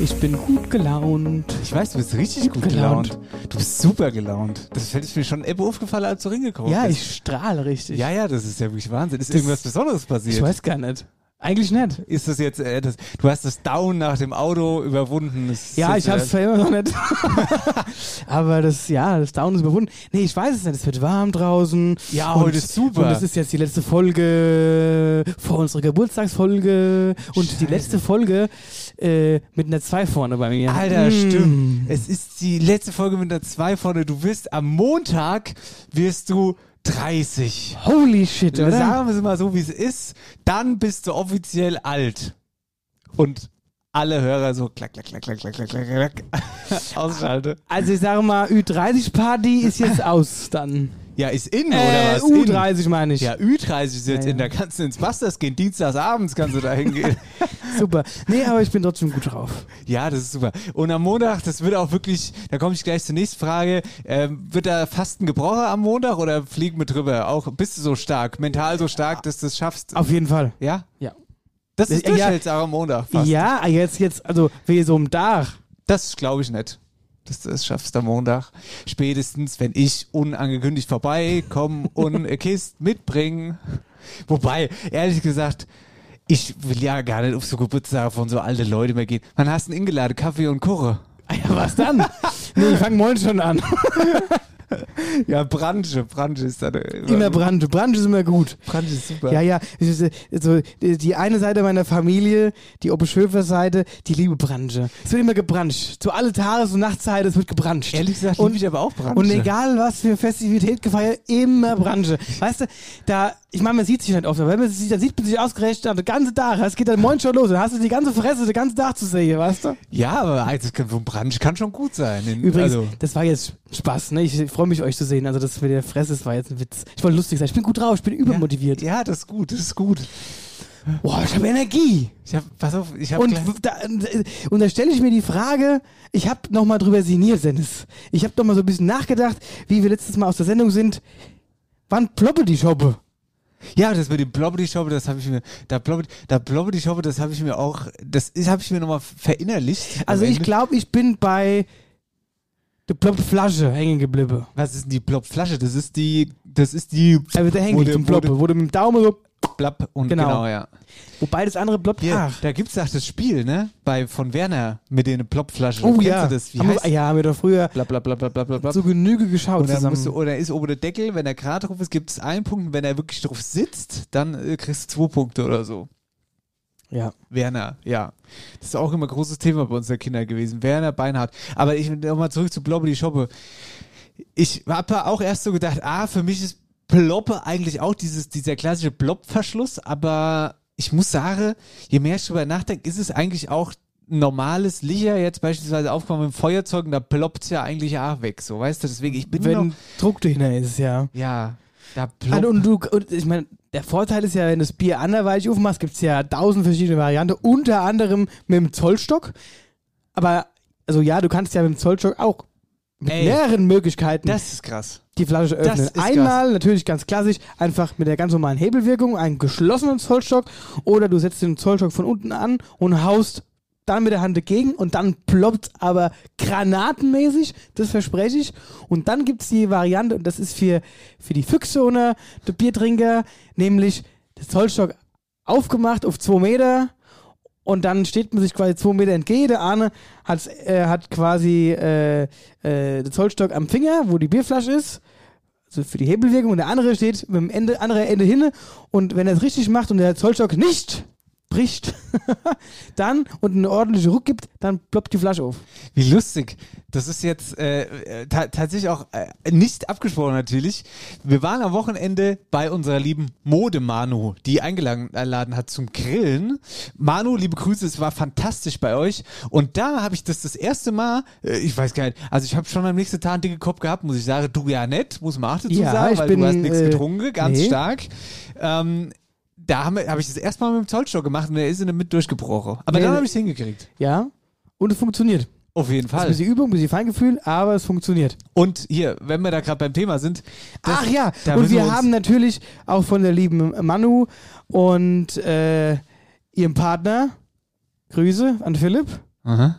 Ich bin gut gelaunt. Ich weiß, du bist richtig gut, gelaunt. Du bist super gelaunt. Das fällt mir schon Ebbe aufgefallen, als du reingekommen Ja, bist. ich strahle richtig. Ja, ja, das ist ja wirklich Wahnsinn. Ist Das- irgendwas Besonderes passiert? Ich weiß gar nicht. Eigentlich nicht. Ist das jetzt, äh, das, du hast das Down nach dem Auto überwunden. Ja, jetzt, ich hab's äh, zwar immer noch nicht. Aber das, ja, das Down ist überwunden. Nee, ich weiß es nicht. Es wird warm draußen. Ja, Und- heute ist super. Und das ist jetzt die letzte Folge vor unserer Geburtstagsfolge. Und die letzte Folge äh, mit einer 2 vorne bei mir. Alter, Mm. stimmt. Es ist die letzte Folge mit der 2 vorne. Du wirst am Montag wirst du 30. Holy shit, oder? Sagen wir es mal so, wie es ist. Dann bist du offiziell alt. Und alle Hörer so klack, klack, klack, klack, klack, klack, klack, klack. Ausschalte. Also ich sage mal, Ü30-Party ist jetzt aus dann. Ja, ist in, Äh, oder was? In. U30 meine ich. Ja, Ü30 ist jetzt Ja, in. Da kannst du ins Busters gehen. Dienstagsabends kannst du da hingehen. Super. Nee, aber ich bin trotzdem gut drauf. ja, das ist super. Und am Montag, das wird auch wirklich, da komme ich gleich zur nächsten Frage. Ähm, wird da Fasten gebrochen am Montag oder fliegen wir drüber? Auch bist du so stark, mental so stark, dass du es schaffst? Auf jeden Fall. Ja? Ja. Das ist Ja, ja. durchhältst auch am Montag fast. Ja, jetzt, jetzt, also wie so ein Dach. Das glaube ich nicht. Dass du es schaffst am Montag. Spätestens, wenn ich unangekündigt vorbeikomme und eine Kiste mitbringen. Wobei, ehrlich gesagt, ich will ja gar nicht auf so Geburtstage von so alten Leuten mehr gehen. Wann hast du denn eingeladen? Kaffee und Kuchen? Ah Ja, was dann? nee, ich fange morgen schon an. Ja, Branche. Branche ist da. äh, Immer Brand. Brand ist immer gut. Branche ist super. Ja, ja. es ist, äh, So, die eine Seite meiner Familie, die Oppe-Schöfer-Seite, die liebe Branche. Es wird immer gebranscht. Zu alle Tages- und Nachtzeit, es wird gebranscht. Ehrlich gesagt, Und- liebe ich aber auch Branche. Und egal was für Festivität gefeiert, immer Branche. Weißt du, da, ich meine, man sieht sich nicht oft, aber wenn man sich dann sieht man sich ausgerechnet den ganzen Tag. Es geht dann morgen schon los. Dann hast du die ganze Fresse den ganzen Tag zu sehen, weißt du? Ja, aber also, so ein Branche kann schon gut sein. In, Übrigens, also, das war jetzt Spaß, ne? Ich freue mich, euch zu sehen. Also, das mit der Fresse, das war jetzt ein Witz. Ich wollte lustig sein. Ich bin gut drauf, ich bin übermotiviert. ja, das ist gut, das ist gut. Boah, ich habe Energie. Ich hab, pass auf, ich habe Und da, und da stelle ich mir die Frage, ich habe nochmal drüber sinniert, Dennis. Ich habe nochmal so ein bisschen nachgedacht, wie wir letztes Mal aus der Sendung sind. Wann ploppe die Schoppe? Ja, das mit dem Blobbity Shoppe, das habe ich mir, da Blobbity, da Blobbity Shoppe, das habe ich mir auch, das habe ich mir nochmal verinnerlicht. Also ich glaube, ich bin bei der Plopp Flasche hängen geblieben. Was ist denn die Blob-Flasche? Das ist die, das ist die Da wird hängen Wo der- wo du mit dem Daumen so, Blab und Genau. genau, ja. wobei das andere ploppt. Hier, Ach. da gibt's auch das Spiel, ne? Bei von Werner mit den Plopflaschen. Oh Kennst ja. Du das? Wie haben heißt wir, ja, haben wir doch früher Blab, blab, blab, blab, blab, blab, zu Genüge geschaut und dann zusammen. musst du, oder ist oben der Deckel, wenn er gerade drauf ist, gibt es einen Punkt, und wenn er wirklich drauf sitzt, dann äh, kriegst du zwei Punkte oder so. ja. Werner, ja. Das ist auch immer ein großes Thema bei uns der Kinder gewesen. Werner Beinhardt. Aber ich nochmal zurück zu Blobbe die Schoppe. Ich habe auch erst so gedacht, ah, für mich ist Ploppe eigentlich auch dieses, dieser klassische Blob-Verschluss, aber ich muss sagen, je mehr ich drüber nachdenke, ist es eigentlich auch normales Licher, jetzt beispielsweise aufgekommen mit dem Feuerzeug, und da ploppt es ja eigentlich auch weg, so, weißt du, deswegen, ich bin Wenn noch, Druck dahinter ist, ja. ja, da Also, ploppt, und du, und ich meine, der Vorteil ist ja, wenn du das Bier anderweitig aufmachst, gibt es ja tausend verschiedene Varianten, unter anderem mit dem Zollstock. Aber, also ja, du kannst ja mit dem Zollstock auch mit Ey. mehreren Möglichkeiten. das ist krass. Die Flasche Das öffnen. Einmal natürlich ganz klassisch, einfach mit der ganz normalen Hebelwirkung, einen geschlossenen Zollstock oder du setzt den Zollstock von unten an und haust dann mit der Hand dagegen und dann ploppt aber granatenmäßig, das verspreche ich. Und dann gibt's die Variante, und das ist für, für die Füchse oder die Biertrinker, nämlich der Zollstock aufgemacht auf zwei Meter und dann steht man sich quasi zwei Meter entgegen. Der eine hat, äh, hat quasi äh, äh, den Zollstock am Finger, wo die Bierflasche ist. Also für die Hebelwirkung. Und der andere steht mit dem Ende, andere Ende hinne. Und wenn er es richtig macht und der Zollstock nicht bricht, dann und einen ordentlichen Ruck gibt, dann ploppt die Flasche auf. Wie lustig. Das ist jetzt äh, äh, ta tatsächlich auch äh, nicht abgesprochen natürlich. Wir waren am Wochenende bei unserer lieben Mode Manu, die eingeladen hat zum Grillen. Manu, liebe Grüße, es war fantastisch bei euch. Und da habe ich das das erste Mal, äh, ich weiß gar nicht, also ich habe schon am nächsten Tag einen dicken Kopf gehabt, muss ich sagen. Du ja nicht, muss man auch dazu Ja, sagen, weil bin, du hast nichts äh, getrunken, ganz nee. stark. Ähm, da habe hab ich das erste Mal mit dem Zollstock gemacht und der ist in der Mitte durchgebrochen. Aber Nee, dann habe ich es hingekriegt. Ja. Und es funktioniert. Auf jeden Das ist ein Fall. bisschen Übung, ein bisschen Feingefühl, aber es funktioniert. Und hier, wenn wir da gerade beim Thema sind. das- Ach ja, da und wir uns- haben natürlich auch von der lieben Manu und äh, ihrem Partner, Grüße an Philipp, Aha.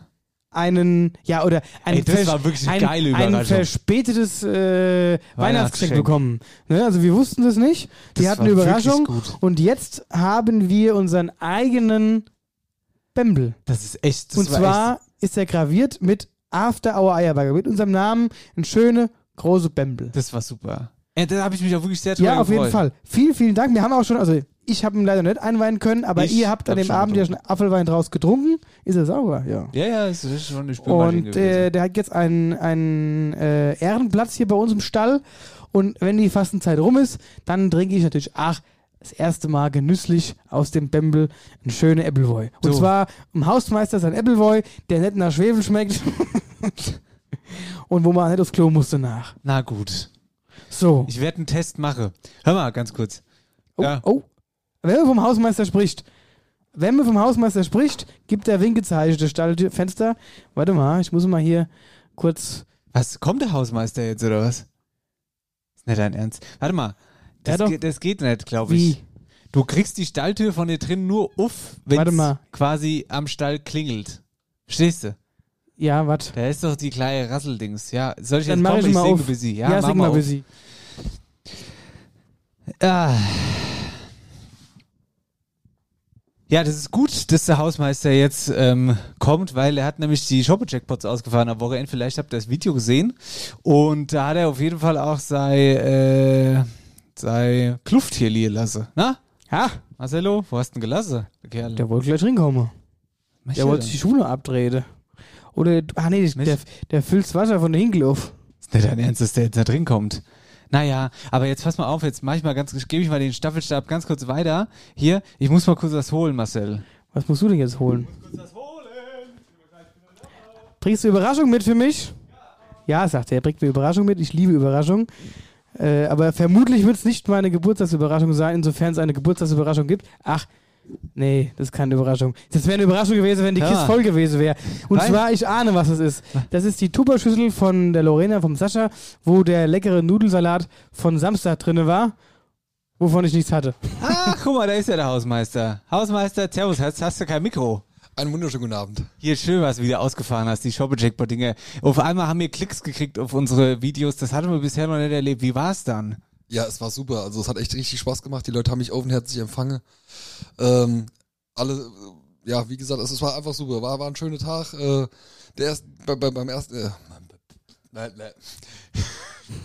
Einen, ja, oder ein, Ey, vers- ein, ein Überraschung. verspätetes äh, Weihnachtsgeschenk bekommen. Ne? Also wir wussten das nicht. Die Das hatten eine Überraschung und jetzt haben wir unseren eigenen Bembel. Das ist echt. Das und war zwar ist er graviert mit After Our Eierburger, mit unserem Namen, ein schöne große Bembel. echt, das war super. Ey, da habe ich mich auch wirklich sehr drüber Ja, auf gefreut. jeden Fall. Vielen, vielen Dank. Wir haben auch schon, also ich habe ihn leider nicht einweihen können, aber Ich ihr habt an dem Abend ja schon Apfelwein draus getrunken. Ist er sauber, ja. Ja, ja, es ist schon eine Spülmaschine Und äh, der hat jetzt einen, einen äh, Ehrenplatz hier bei uns im Stall. Und wenn die Fastenzeit rum ist, dann trinke ich natürlich, ach, das erste Mal genüsslich aus dem Bembel einen schönen Appleboy. Und So. zwar im Hausmeister sein Appleboy, der nicht nach Schwefel schmeckt. und wo man nicht aufs Klo musste nach. Na gut. So. Ich werde einen Test machen. Hör mal, ganz kurz. Oh, Ja. oh. Wenn man vom Hausmeister spricht, wenn man vom Hausmeister spricht, gibt der Winkezeichen, das Stallfenster. Warte mal, ich muss mal hier kurz. Was, kommt der Hausmeister jetzt oder was? Ist nicht dein Ernst. Warte mal. Das, Ja, geht, das geht nicht, glaube ich. Wie? Du kriegst die Stalltür von dir drin nur auf, wenn es quasi am Stall klingelt. Verstehst du? Ja, was? Da ist doch die kleine Rasseldings. Ja, soll ich Dann jetzt kommen? ich mal singe auf. sie. Ja, Ja, mach sing mal sie. Ah. Ja, das ist gut, dass der Hausmeister jetzt ähm, kommt, weil er hat nämlich die Shoppe-Jackpots ausgefahren am Wochenende. Vielleicht habt ihr das Video gesehen. Und da hat er auf jeden Fall auch sei, äh, sei Kluft hier liegen lassen. Na? Ja, Marcelo, wo hast du denn gelassen? Der Kerl. der wollte gleich reinkommen. Der wollte sich die Schuhe abdrehen. Oder, ah nee, der, der füllt das Wasser von der Hinkel auf. Ist nicht dein Ernst, dass der jetzt da drin kommt. Naja, aber jetzt pass mal auf, jetzt mach ich mal ganz, gebe ich mal den Staffelstab ganz kurz weiter. Hier, ich muss mal kurz was holen, Marcel. Was musst du denn jetzt holen? Bringst du Überraschung mit für mich? Ja, sagt er, er bringt mir Überraschung mit. Ich liebe Überraschung. Äh, aber vermutlich wird es nicht meine Geburtstagsüberraschung sein, insofern es eine Geburtstagsüberraschung gibt. Ach, nee, das ist keine Überraschung. Das wäre eine Überraschung gewesen, wenn die Ja. Kiste voll gewesen wäre. Und Weil- zwar, ich ahne, was es ist. Das ist die Tupperschüssel von der Lorena, vom Sascha, wo der leckere Nudelsalat von Samstag drinne war, wovon ich nichts hatte. Ach, guck mal, da ist ja der Hausmeister. Hausmeister, servus, hast, hast du kein Mikro? Einen wunderschönen guten Abend. Hier, schön, was du wieder ausgefahren hast, die Shoppe-Jackpot-Dinge. Auf einmal haben wir Klicks gekriegt auf unsere Videos, das hatten wir bisher noch nicht erlebt. Wie war's dann? Ja, es war super. Also es hat echt richtig Spaß gemacht. Die Leute haben mich offenherzig empfangen. Ähm, alle, ja, wie gesagt, es, es war einfach super. War, war ein schöner Tag. Äh, der erst, bei, bei, beim ersten, äh, nein, nein.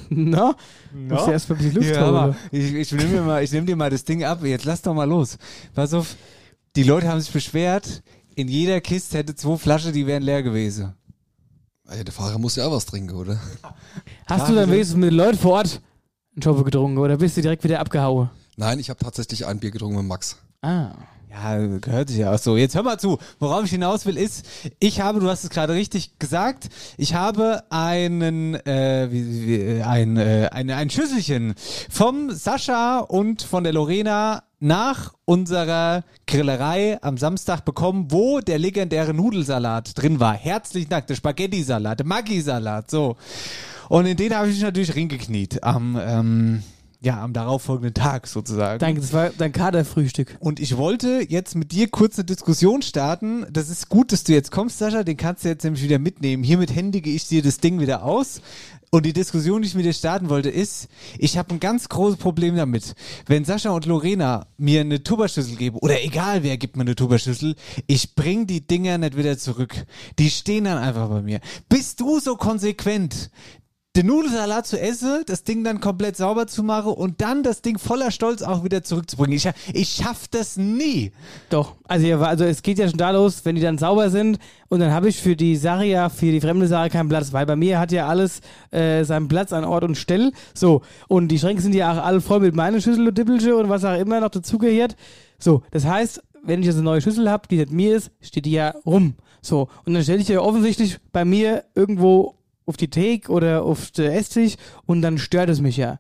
Na? Musst du erst bisschen Luft Ja, aber ich, ich nehme dir, mal- ich nehm dir mal das Ding ab. Jetzt lass doch mal los. Pass auf, die Leute haben sich beschwert, in jeder Kiste hätte zwei Flaschen, die wären leer gewesen. Ja, der Fahrer muss ja auch was trinken, oder? Hast du dann wenigstens mit den Leuten vor Ort einen Schoppe getrunken oder bist du direkt wieder abgehauen? Nein, ich habe tatsächlich ein Bier getrunken mit Max. Ah. Ja, gehört sich ja auch so. Jetzt hör mal zu. Worauf ich hinaus will, ist, ich habe, du hast es gerade richtig gesagt, ich habe einen, äh, wie, wie, ein, äh, ein, ein Schüsselchen vom Sascha und von der Lorena nach unserer Grillerei am Samstag bekommen, wo der legendäre Nudelsalat drin war. Herzlichen Dank, der Spaghetti-Salat, der Maggi-Salat, so. Und in den habe ich mich natürlich ringekniet am, ähm, ja, am darauffolgenden Tag sozusagen. Danke, das war dein Kaderfrühstück. Und ich wollte jetzt mit dir kurz eine Diskussion starten. Das ist gut, dass du jetzt kommst, Sascha. Den kannst du jetzt nämlich wieder mitnehmen. Hiermit händige ich dir das Ding wieder aus. Und die Diskussion, die ich mit dir starten wollte, ist, ich habe ein ganz großes Problem damit. Wenn Sascha und Lorena mir eine Tupperschüssel geben, oder egal wer gibt mir eine Tupperschüssel, ich bring die Dinger nicht wieder zurück. Die stehen dann einfach bei mir. Bist du so konsequent, den Nudelsalat zu essen, das Ding dann komplett sauber zu machen und dann das Ding voller Stolz auch wieder zurückzubringen. Ich, ich schaff das nie. Doch, also, ja, also es geht ja schon da los, wenn die dann sauber sind und dann habe ich für die Sache ja, für die fremde Sache keinen Platz, weil bei mir hat ja alles äh, seinen Platz an Ort und Stelle. So, und die Schränke sind ja auch alle voll mit meinen Schüssel und Dippelche und was auch immer noch dazugehört. So, das heißt, wenn ich jetzt eine neue Schüssel habe, die nicht mir ist, steht die ja rum. So, und dann stelle ich ja offensichtlich bei mir irgendwo auf die Theke oder auf den Esstisch und dann stört es mich ja.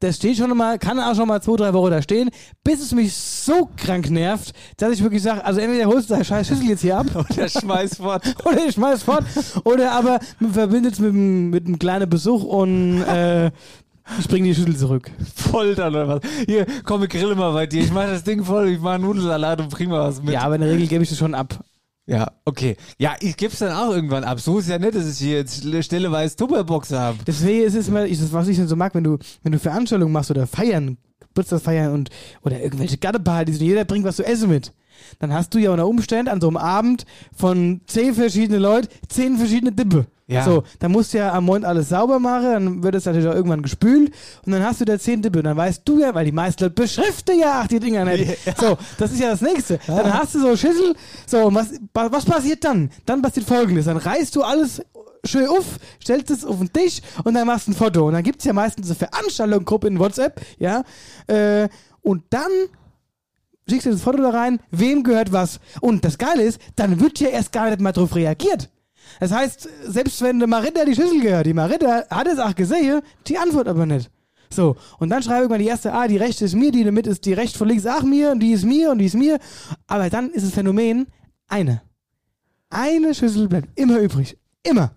Das steht schon mal, kann auch schon mal zwei, drei Wochen da stehen, bis es mich so krank nervt, dass ich wirklich sage, also entweder holst du deine scheiß Schüssel jetzt hier ab Oder schmeiß fort. oder ich schmeiß fort oder aber man verbindet es mit, einem- mit einem kleinen Besuch und äh, ich bringe die Schüssel zurück. Voll dann oder was? Hier, komm, ich grille mal bei dir. Ich mach das Ding voll, ich mach einen Nudelsalat und bring mal was mit. Ja, aber in der Regel gebe ich das schon ab. Ja, okay. Ja, ich geb's dann auch irgendwann ab. So ist ja nicht, dass ich hier jetzt stelleweise Tupperbox habe. Deswegen ist es immer, ich, das, was ich denn so mag, wenn du, wenn du Veranstaltungen machst oder feiern, Geburtstagsfeiern und oder irgendwelche Gattepartys und jeder bringt was zu essen mit. Dann hast du ja unter Umständen an so einem Abend von zehn verschiedenen Leuten zehn verschiedene Dippe. Ja. So, dann musst du ja am Mond alles sauber machen, dann wird es natürlich auch irgendwann gespült und dann hast du da zehn Dippe und dann weißt du ja, weil die meisten Leute beschriften ja die Dinger nicht. So, das ist ja das Nächste. Dann hast du so Schüssel, so, und was, was passiert dann? Dann passiert folgendes, dann reißt du alles schön auf, stellst es auf den Tisch und dann machst du ein Foto. Und dann gibt es ja meistens eine Veranstaltungsgruppe in WhatsApp, ja. Äh, und dann schickst du das Foto da rein, wem gehört was. Und das Geile ist, dann wird ja erst gar nicht mal drauf reagiert. Das heißt, selbst wenn der Marita die Schüssel gehört, die Marita hat es auch gesehen, die antwortet aber nicht. So, und dann schreibe ich mal die erste, ah, die rechte ist mir, die Mitte ist die rechte von links auch mir und die ist mir und die ist mir. Aber dann ist das Phänomen eine. Eine Schüssel bleibt immer übrig. Immer.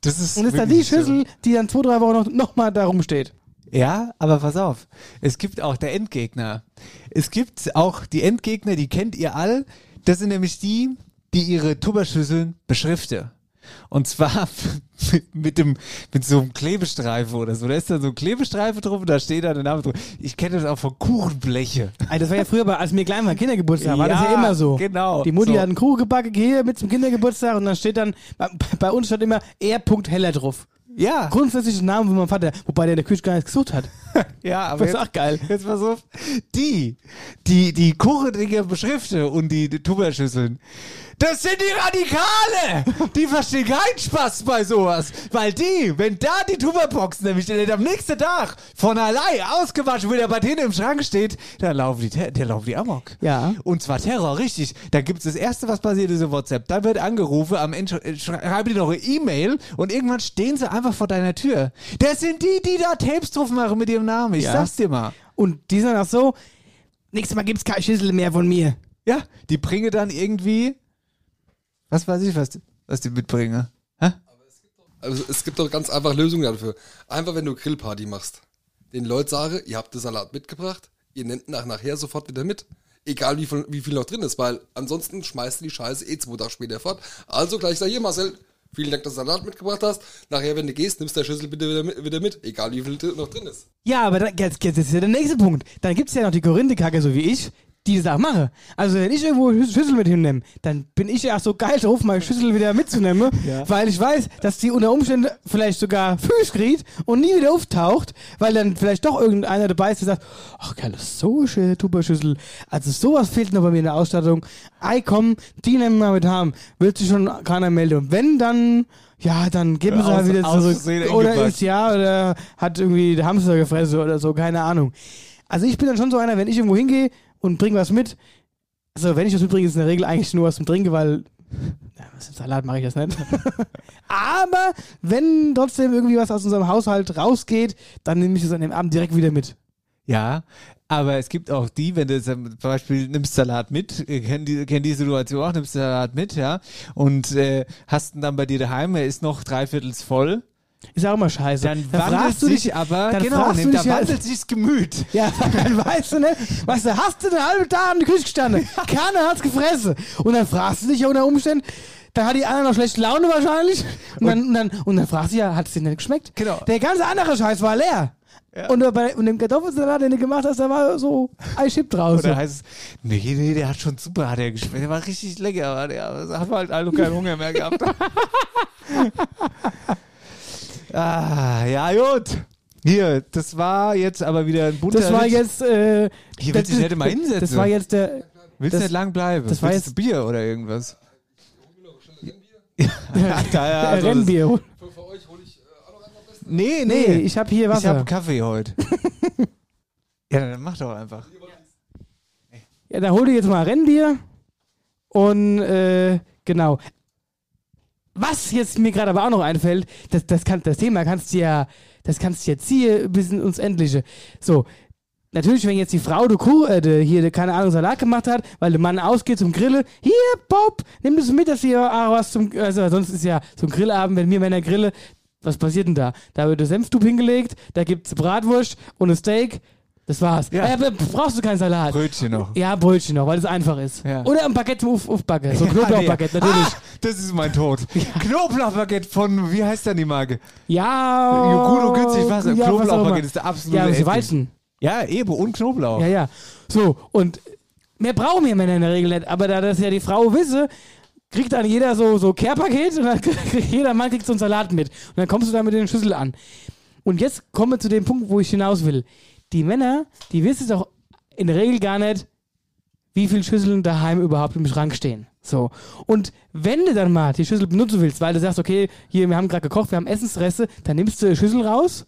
Das ist Und ist dann die. Schüssel, die dann zwei, drei Wochen noch, noch mal da rumsteht. Ja, aber pass auf. Es gibt auch der Endgegner. Es gibt auch die Endgegner, die kennt ihr all. Das sind nämlich die, die ihre Tupperschüsseln beschriften. Und zwar mit, mit, dem, mit so einem Klebestreifen oder so. Da ist dann so ein Klebestreifen drauf und da steht dann der Name drauf. Ich kenne das auch von Kuchenbleche. Ey, das war ja früher, als mir klein war, Kindergeburtstag, war das Ja, ja immer so. genau. Die Mutti So. hat einen Kuchen gebacken, hier mit zum Kindergeburtstag und dann steht dann, bei, bei uns stand immer R. Heller drauf. Ja, Grundsätzlich ein Name von meinem Vater, wobei der in der Küche gar nichts gesucht hat. ja, aber Das ist auch geil. Jetzt pass auf. Die, die, die Kuchendinger beschriften und die, die Tupperschüsseln. Das sind die Radikale! Die verstehen keinen Spaß bei sowas. Weil die, wenn da die Tupperbox nämlich dann am nächsten Tag von allein ausgewaschen wieder bei denen im Schrank steht, dann laufen die, dann laufen die Amok. Ja. Und zwar Terror, richtig. Da gibt's das erste, was passiert ist in WhatsApp. Dann wird angerufen, am Ende sch- schreiben die noch eine E-Mail und irgendwann stehen sie einfach vor deiner Tür. Das sind die, die da Tapes drauf machen mit ihrem Namen. Ich Ja. sag's dir mal. Und die sind auch so, nächstes Mal gibt's keine Schüssel mehr von mir. Ja, die bringe dann irgendwie, was weiß ich, was, was die mitbringen. Hä? Also es gibt doch ganz einfach Lösungen dafür. Einfach, wenn du Grillparty machst, den Leuten sage, ihr habt den Salat mitgebracht, ihr nehmt nach nachher sofort wieder mit. Egal wie viel, wie viel noch drin ist, weil ansonsten schmeißt du die Scheiße eh zwei Tage später fort. Also gleich sag hier, Marcel, vielen Dank, dass du Salat mitgebracht hast. Nachher, wenn du gehst, nimmst du der Schüssel bitte wieder mit, wieder mit. Egal wie viel noch drin ist. Ja, aber dann, jetzt, jetzt ist ja der nächste Punkt. Dann gibt's ja noch die Korinthe-Kacke, so wie ich, die auch mache. Also wenn ich irgendwo Schü- Schüssel mit hinnehme, dann bin ich ja auch so geil drauf, meine Schüssel wieder mitzunehmen, weil ich weiß, dass die unter Umständen vielleicht sogar Füß kriegt und nie wieder auftaucht, weil dann vielleicht doch irgendeiner dabei ist, der sagt, ach geil, das ist so schöne Tupperschüssel. Also sowas fehlt noch bei mir in der Ausstattung. Ei, komm, die nehmen wir mit haben. Wird sich schon keiner melden. Und wenn, dann, ja, dann geben sie halt wieder zurück. Oder ist ja, oder hat irgendwie der Hamster gefressen oder so, keine Ahnung. Also ich bin dann schon so einer, wenn ich irgendwo hingehe und bring was mit, Also, wenn ich das übrigens in der Regel eigentlich nur aus dem Trinke, weil. Ja, was im Salat mache ich das nicht. Aber wenn trotzdem irgendwie was aus unserem Haushalt rausgeht, dann nehme ich es an dem Abend direkt wieder mit. Ja, aber es gibt auch die, wenn du zum Beispiel nimmst Salat mit, äh, kenn die, kenn die Situation auch, nimmst Salat mit, ja, und äh, hast ihn dann bei dir daheim, er ist noch dreiviertels voll. Ist auch immer scheiße. Dann, Dann wandelt du sich dich- aber, dann genau, du da ja- wandelt sich das Gemüt. Ja, dann weißt du nicht, weißt du, hast du den halben Tag in der Küche gestanden, keiner hat's gefressen. Und dann fragst du dich ja unter Umständen, dann hat die andere noch schlechte Laune wahrscheinlich. Und, dann, und, dann, und dann fragst du ja, hat es dir nicht geschmeckt? Genau. Der ganze andere Scheiß war leer. Und bei und dem Kartoffelsalat, den du gemacht hast, da war so ein Chip draus. Oder heißt es, nee, nee, der hat schon super, hat er geschmeckt, der war richtig lecker, aber der hat halt also keinen Hunger mehr gehabt. ah, ja, gut. Hier, das war jetzt aber wieder ein bunter das war Ritt. jetzt, äh, Hier das, willst du dich nicht mal hinsetzen. das war jetzt der, Willst das- nicht lang bleiben? das war Willst jetzt- du Bier oder irgendwas? ja, da, ja, also Rennbier. Für, für euch hole ich äh, auch noch einen am besten. Nee, Nee, nee. ich habe hier Ich Wasser. habe Kaffee heute. ja, dann mach doch einfach. Ja, da hol dir jetzt mal Rennbier. Und äh, genau. Was jetzt mir gerade aber auch noch einfällt, das, das, kann, das Thema kannst du ja, das kannst du jetzt hier bis in uns Endliche. So, natürlich, wenn jetzt die Frau du Kuh, äh, hier, keine Ahnung, Salat gemacht hat, weil der Mann ausgeht zum Grillen, hier, Bob, nimm das mit, dass hier auch was zum, also sonst ist ja ein Grillabend, wenn wir Männer grillen, was passiert denn da? Da wird der Senftub hingelegt, da gibt's Bratwurst und ein Steak, das war's. Ja. Äh, brauchst du keinen Salat. Brötchen noch. Ja, Brötchen noch, weil es einfach ist. Ja. Oder ein Baguette auf Backe. So ein Knoblauchbaguette, Ja, natürlich. Ah, das ist mein Tod. Knoblauchbaguette von, wie heißt denn die Marke? Ja. Gut und günstig Wasser. Ja, was auch Knoblauchbaguette ist der absolute Ja, Endling. Weizen. Ja, eben. Und Knoblauch. Ja, ja. So, und mehr brauchen wir Männer in der Regel nicht. Aber da das ja die Frau wisse, kriegt dann jeder so, so Care-Paket und dann kriegt jeder Mann kriegt so einen Salat mit. Und dann kommst du da mit den Schüssel an. Und jetzt kommen wir zu dem Punkt, wo ich hinaus will. Die Männer, die wissen doch in der Regel gar nicht, wie viele Schüsseln daheim überhaupt im Schrank stehen. So. Und wenn du dann mal die Schüssel benutzen willst, weil du sagst, okay, hier, wir haben gerade gekocht, wir haben Essensreste, dann nimmst du die Schüssel raus,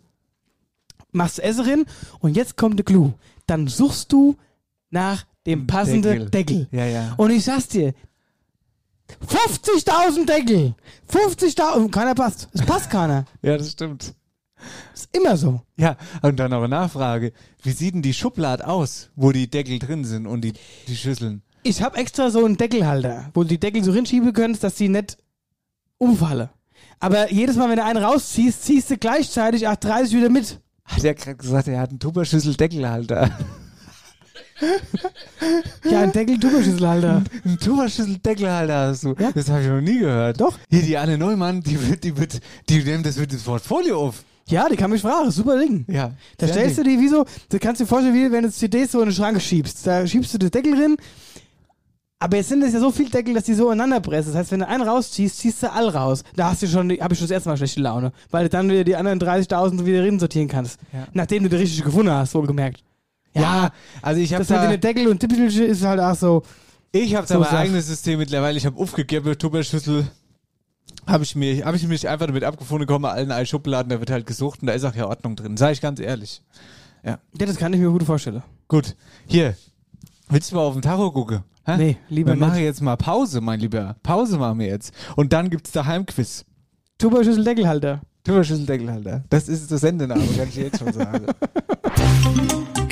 machst Essen rein und jetzt kommt der Clou. Dann suchst du nach dem passenden Deckel. Ja, ja. Und ich sag's dir, 50.000 Deckel! 50.000, keiner passt. Es passt keiner. Ja, das stimmt. Ist immer so. Ja, und dann noch eine Nachfrage. Wie sieht denn die Schublade aus, wo die Deckel drin sind und die, die Schüsseln? Ich habe extra so einen Deckelhalter, wo du die Deckel so hinschieben kannst, dass sie nicht umfallen. Aber jedes Mal, wenn du einen rausziehst, ziehst du gleichzeitig 830 wieder mit. Hat er gerade gesagt, er hat einen Tupperschüssel-Deckelhalter. Ja, ein Deckel-Tupperschüsselhalter. Ein Tupperschüssel-Deckelhalter hast du. Ja. Das habe ich noch nie gehört. Doch. Hier, die Anne Neumann, die wird, die wird, die nimmt das mit ins Portfolio auf. Ja, die kann mich fragen. Super Ding. Ja. Da stellst du die wie so, du kannst dir vorstellen, wie wenn du CDs so in den Schrank schiebst. Da schiebst du den Deckel drin. Aber jetzt sind es ja so viele Deckel, dass die so ineinander pressen. Das heißt, wenn du einen rausziehst, ziehst du all raus. Da hast du schon, habe ich schon das erste Mal schlechte Laune. Weil du dann wieder die anderen 30.000 wieder drin sortieren kannst. Ja. Nachdem du die richtig gefunden hast, wohlgemerkt. Ja, also ich habe Das mit da, den Deckel und Tippelchen ist halt auch so. ich habe da so mein Sach- eigenes System mittlerweile. Ich habe aufgegeben, Tupperschüssel. Habe ich, mir, hab ich mich einfach damit abgefunden, komme allen allen Schubladen, da wird halt gesucht und da ist auch ja Ordnung drin. Sag ich ganz ehrlich. Ja, das kann ich mir gut vorstellen. Gut, hier. Willst du mal auf den Tacho gucken? Hä? Nee, lieber Wir machen nicht. jetzt mal Pause, mein Lieber. Pause machen wir jetzt. Und dann gibt's da Heimquiz. Tupperschüssel Deckelhalter. Tupperschüsseldeckelhalter. Das ist der Sendename, kann ich jetzt schon sagen.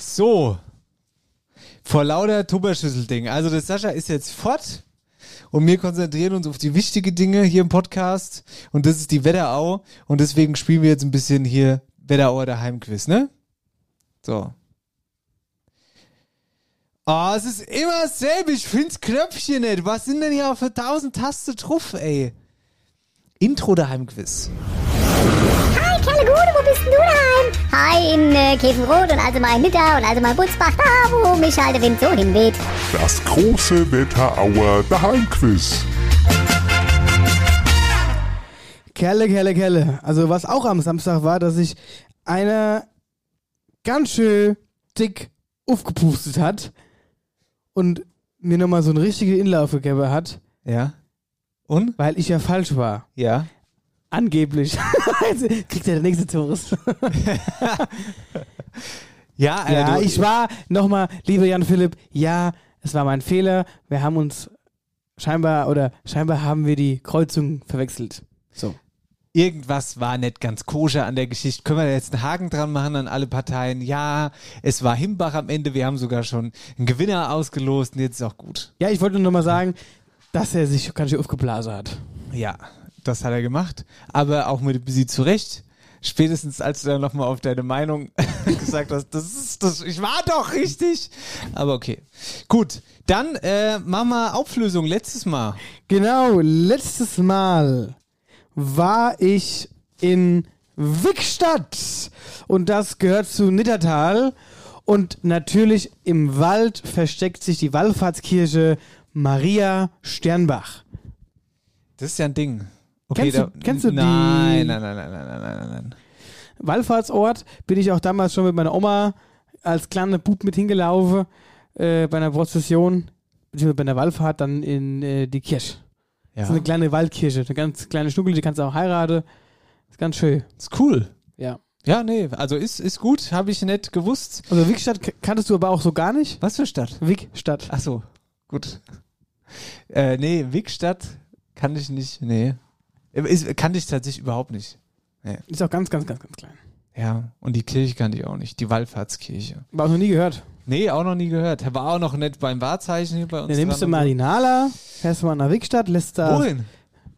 So. Vor lauter Tupperschüsselding. Also das Sascha ist jetzt fort. und wir konzentrieren uns auf die wichtigen Dinge hier im Podcast und das ist die Wetterau und deswegen spielen wir jetzt ein bisschen hier Wetterauer der Heimquiz, ne? So. Oh, es ist immer dasselbe. Ich find's Knöpfchen nicht. Was sind denn hier für tausend Taste drauf, ey? Intro der Heimquiz. Hi, Kerle Gude, wo bist denn du daheim? Hi, in äh, Käfenrot und also mal in Nitter und also mal in Butzbach, da wo mich halt der Wind so hinweht. Das große Wetterauer Daheimquiz. Kerle, Kerle, Kerle. Also was auch am Samstag war, dass sich einer ganz schön dick aufgepustet hat und mir nochmal so eine richtige Inlauf gegeben hat, Ja. Und? weil ich ja falsch war. Ja. Angeblich. Jetzt Kriegt ja der nächste Tourist. Ja, äh, Ja, du- ich war nochmal, lieber Jan Philipp, ja, es war mein Fehler. Wir haben uns scheinbar oder scheinbar haben wir die Kreuzung verwechselt. So. irgendwas war nicht ganz koscher an der Geschichte. Können wir da jetzt einen Haken dran machen an alle Parteien? Ja, es war Himbach am Ende. Wir haben sogar schon einen Gewinner ausgelost und jetzt ist auch gut. Ja, ich wollte nur nochmal sagen, dass er sich ganz schön aufgeblasen hat. Ja, das hat er gemacht. Aber auch mit bisschen zurecht. Spätestens als du dann nochmal auf deine Meinung gesagt hast, das ist das, ich war doch richtig. Aber okay. Gut, dann äh, machen wir Auflösung. Letztes Mal. Genau, letztes Mal war ich in Wickstadt und das gehört zu Nittertal und natürlich im Wald versteckt sich die Wallfahrtskirche Maria Sternbach. Das ist ja ein Ding. Kennst du- kennst du die- nein, nein, nein, nein, nein, nein, nein, nein. Wallfahrtsort bin ich auch damals schon mit meiner Oma als kleiner Bub mit hingelaufen äh, bei einer Prozession, beziehungsweise bei einer Wallfahrt dann in äh, die Kirche. Ja. Das ist eine kleine Waldkirche, eine ganz kleine Schnuckel, die kannst du auch heiraten. Ist ganz schön. ist cool. Ja. Ja, nee, also ist, ist gut, habe ich nicht gewusst. Also Wickstadt kanntest du aber auch so gar nicht? Was für Stadt? Wickstadt. Ach so, gut. Äh, nee, Wickstadt kann ich nicht, nee. Ist, kannte ich tatsächlich überhaupt nicht. Ist auch ganz, ganz, ganz, ganz klein. Ja, und die Kirche kannte ich auch nicht, die Wallfahrtskirche. Aber auch noch nie gehört. Nee, auch noch nie gehört. War auch noch nicht beim Wahrzeichen hier bei uns. Dann nimmst du mal die Nala, fährst mal nach Wickstadt, lässt da Wohin?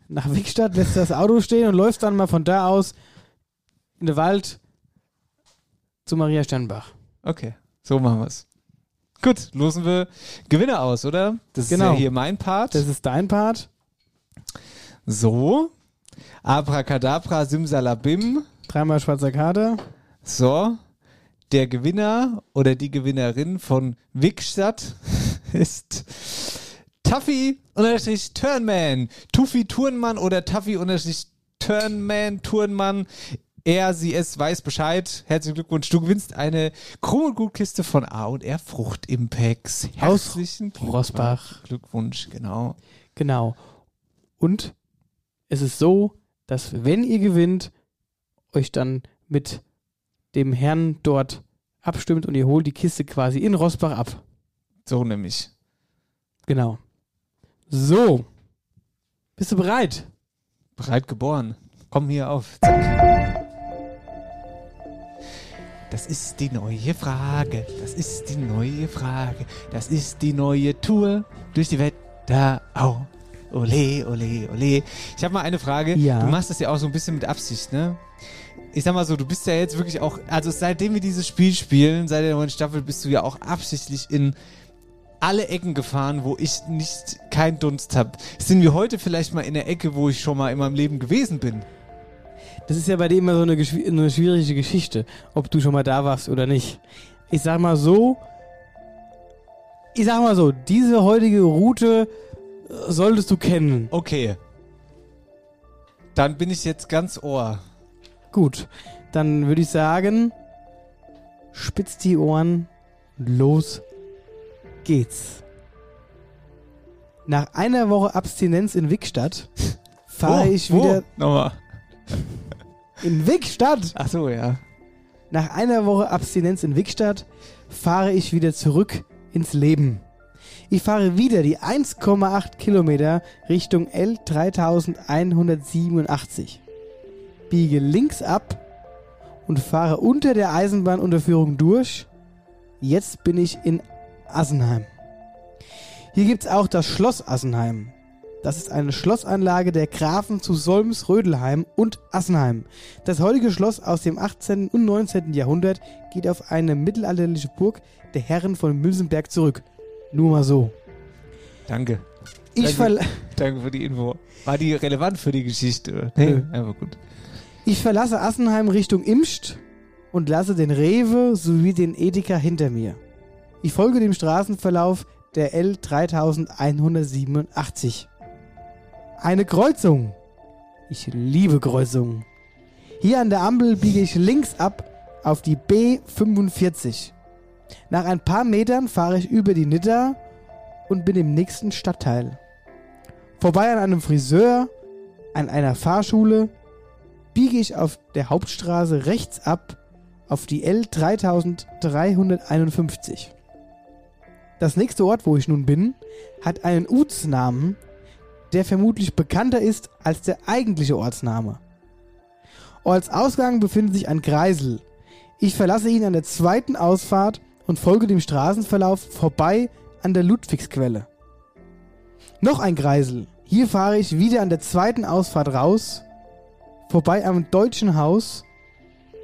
nach Wickstadt, lässt das Auto stehen und läufst dann mal von da aus in den Wald zu Maria Sternbach. Okay, so machen wir's. Gut, losen wir Gewinner aus, oder? Das ist Genau. ja hier mein Part. Das ist dein Part. so. Abracadabra, Simsalabim. Dreimal schwarzer Karte. So, der Gewinner oder die Gewinnerin von Wickstadt ist Tuffy unterstrich Turnman. Tuffy Turnmann oder Tuffy unterstrich Turnman, Turnmann. Er, sie, es weiß Bescheid. Herzlichen Glückwunsch. Du gewinnst eine von A und R Frucht Impacts. Aus Herzlichen Glückwunsch. Rosbach. Glückwunsch, genau. Genau. Und es ist so, dass wenn ihr gewinnt, euch dann mit dem Herrn dort abstimmt und ihr holt die Kiste quasi in Rosbach ab. So nämlich. Genau. So. Bist du bereit? Bereit geboren. Komm hier auf. Zack. Das ist die neue Frage. Das ist die neue Frage. Das ist die neue Tour durch die Wetterau. Ole, ole, ole. Ich habe mal eine Frage. Ja. Du machst das ja auch so ein bisschen mit Absicht, ne? Ich sag mal so, du bist ja jetzt wirklich auch, also seitdem wir dieses Spiel spielen, seit der neuen Staffel, bist du ja auch absichtlich in alle Ecken gefahren, wo ich nicht keinen Dunst habe. Sind wir heute vielleicht mal in der Ecke, wo ich schon mal in meinem Leben gewesen bin? Das ist ja bei dir immer so eine, eine schwierige Geschichte, ob du schon mal da warst oder nicht. Ich sag mal so, ich sag mal so, diese heutige Route solltest du kennen. Okay. Dann bin ich jetzt ganz Ohr. Gut, dann würde ich sagen, spitz die Ohren, los geht's. Nach einer Woche Abstinenz in Wickstadt fahre Wo? ich Wo? wieder Nochmal. in Wickstadt. Ach so, ja. Nach einer Woche Abstinenz in Wickstadt fahre ich wieder zurück ins Leben. Ich fahre wieder die 1,8 Kilometer Richtung L3187. Biege links ab und fahre unter der Eisenbahnunterführung durch. Jetzt bin ich in Assenheim. Hier gibt's auch das Schloss Assenheim. Das ist eine Schlossanlage der Grafen zu Solms, Rödelheim und Assenheim. Das heutige Schloss aus dem 18. und 19. Jahrhundert geht auf eine mittelalterliche Burg der Herren von Mülsenberg zurück. Nur mal so. Danke. Ich, Danke. Danke für die Info. War die relevant für die Geschichte? Nee, Nö. einfach gut. ich verlasse Assenheim Richtung Imst und lasse den Rewe sowie den Edeka hinter mir. Ich folge dem Straßenverlauf der L3187. Eine Kreuzung. Ich liebe Kreuzungen. Hier an der Ampel biege ich links ab auf die B45. Nach ein paar Metern fahre ich über die Nidda und bin im nächsten Stadtteil. Vorbei an einem Friseur, an einer Fahrschule, biege ich auf der Hauptstraße rechts ab auf die L3351. Das nächste Ort, wo ich nun bin, hat einen Ortsnamen, der vermutlich bekannter ist als der eigentliche Ortsname. Als Ausgang befindet sich ein Kreisel. Ich verlasse ihn an der zweiten Ausfahrt und folge dem Straßenverlauf vorbei an der Ludwigsquelle. Noch ein Kreisel. Hier fahre ich wieder an der zweiten Ausfahrt raus, vorbei am deutschen Haus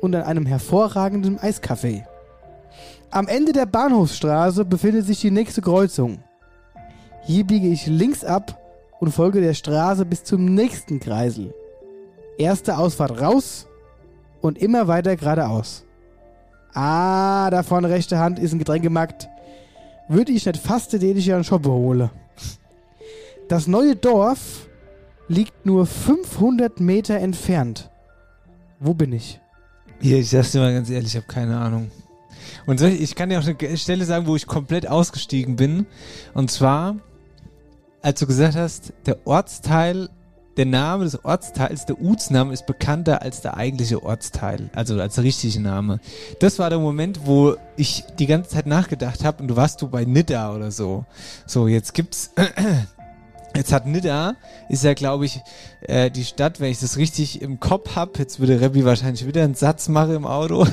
und an einem hervorragenden Eiscafé. Am Ende der Bahnhofsstraße befindet sich die nächste Kreuzung. Hier biege ich links ab und folge der Straße bis zum nächsten Kreisel. Erste Ausfahrt raus und immer weiter geradeaus. Ah, da vorne rechte Hand ist ein Getränkemarkt. Würde ich nicht fast den ich einen Shoppe hole. Das neue Dorf liegt nur 500 Meter entfernt. Wo bin ich? Hier, ich sag's dir mal ganz ehrlich, ich habe keine Ahnung. Und ich, ich kann dir auch eine Stelle sagen, wo ich komplett ausgestiegen bin. Und zwar, als du gesagt hast, der Ortsteil, der Name des Ortsteils, der Ortsname ist bekannter als der eigentliche Ortsteil, also als der richtige Name. Das war der Moment, wo ich die ganze Zeit nachgedacht habe und du warst du bei Nidda oder so. So, jetzt gibt's Jetzt hat Nidda, ist ja glaube ich äh, die Stadt, wenn ich das richtig im Kopf hab, jetzt würde Rebbi wahrscheinlich wieder einen Satz machen im Auto,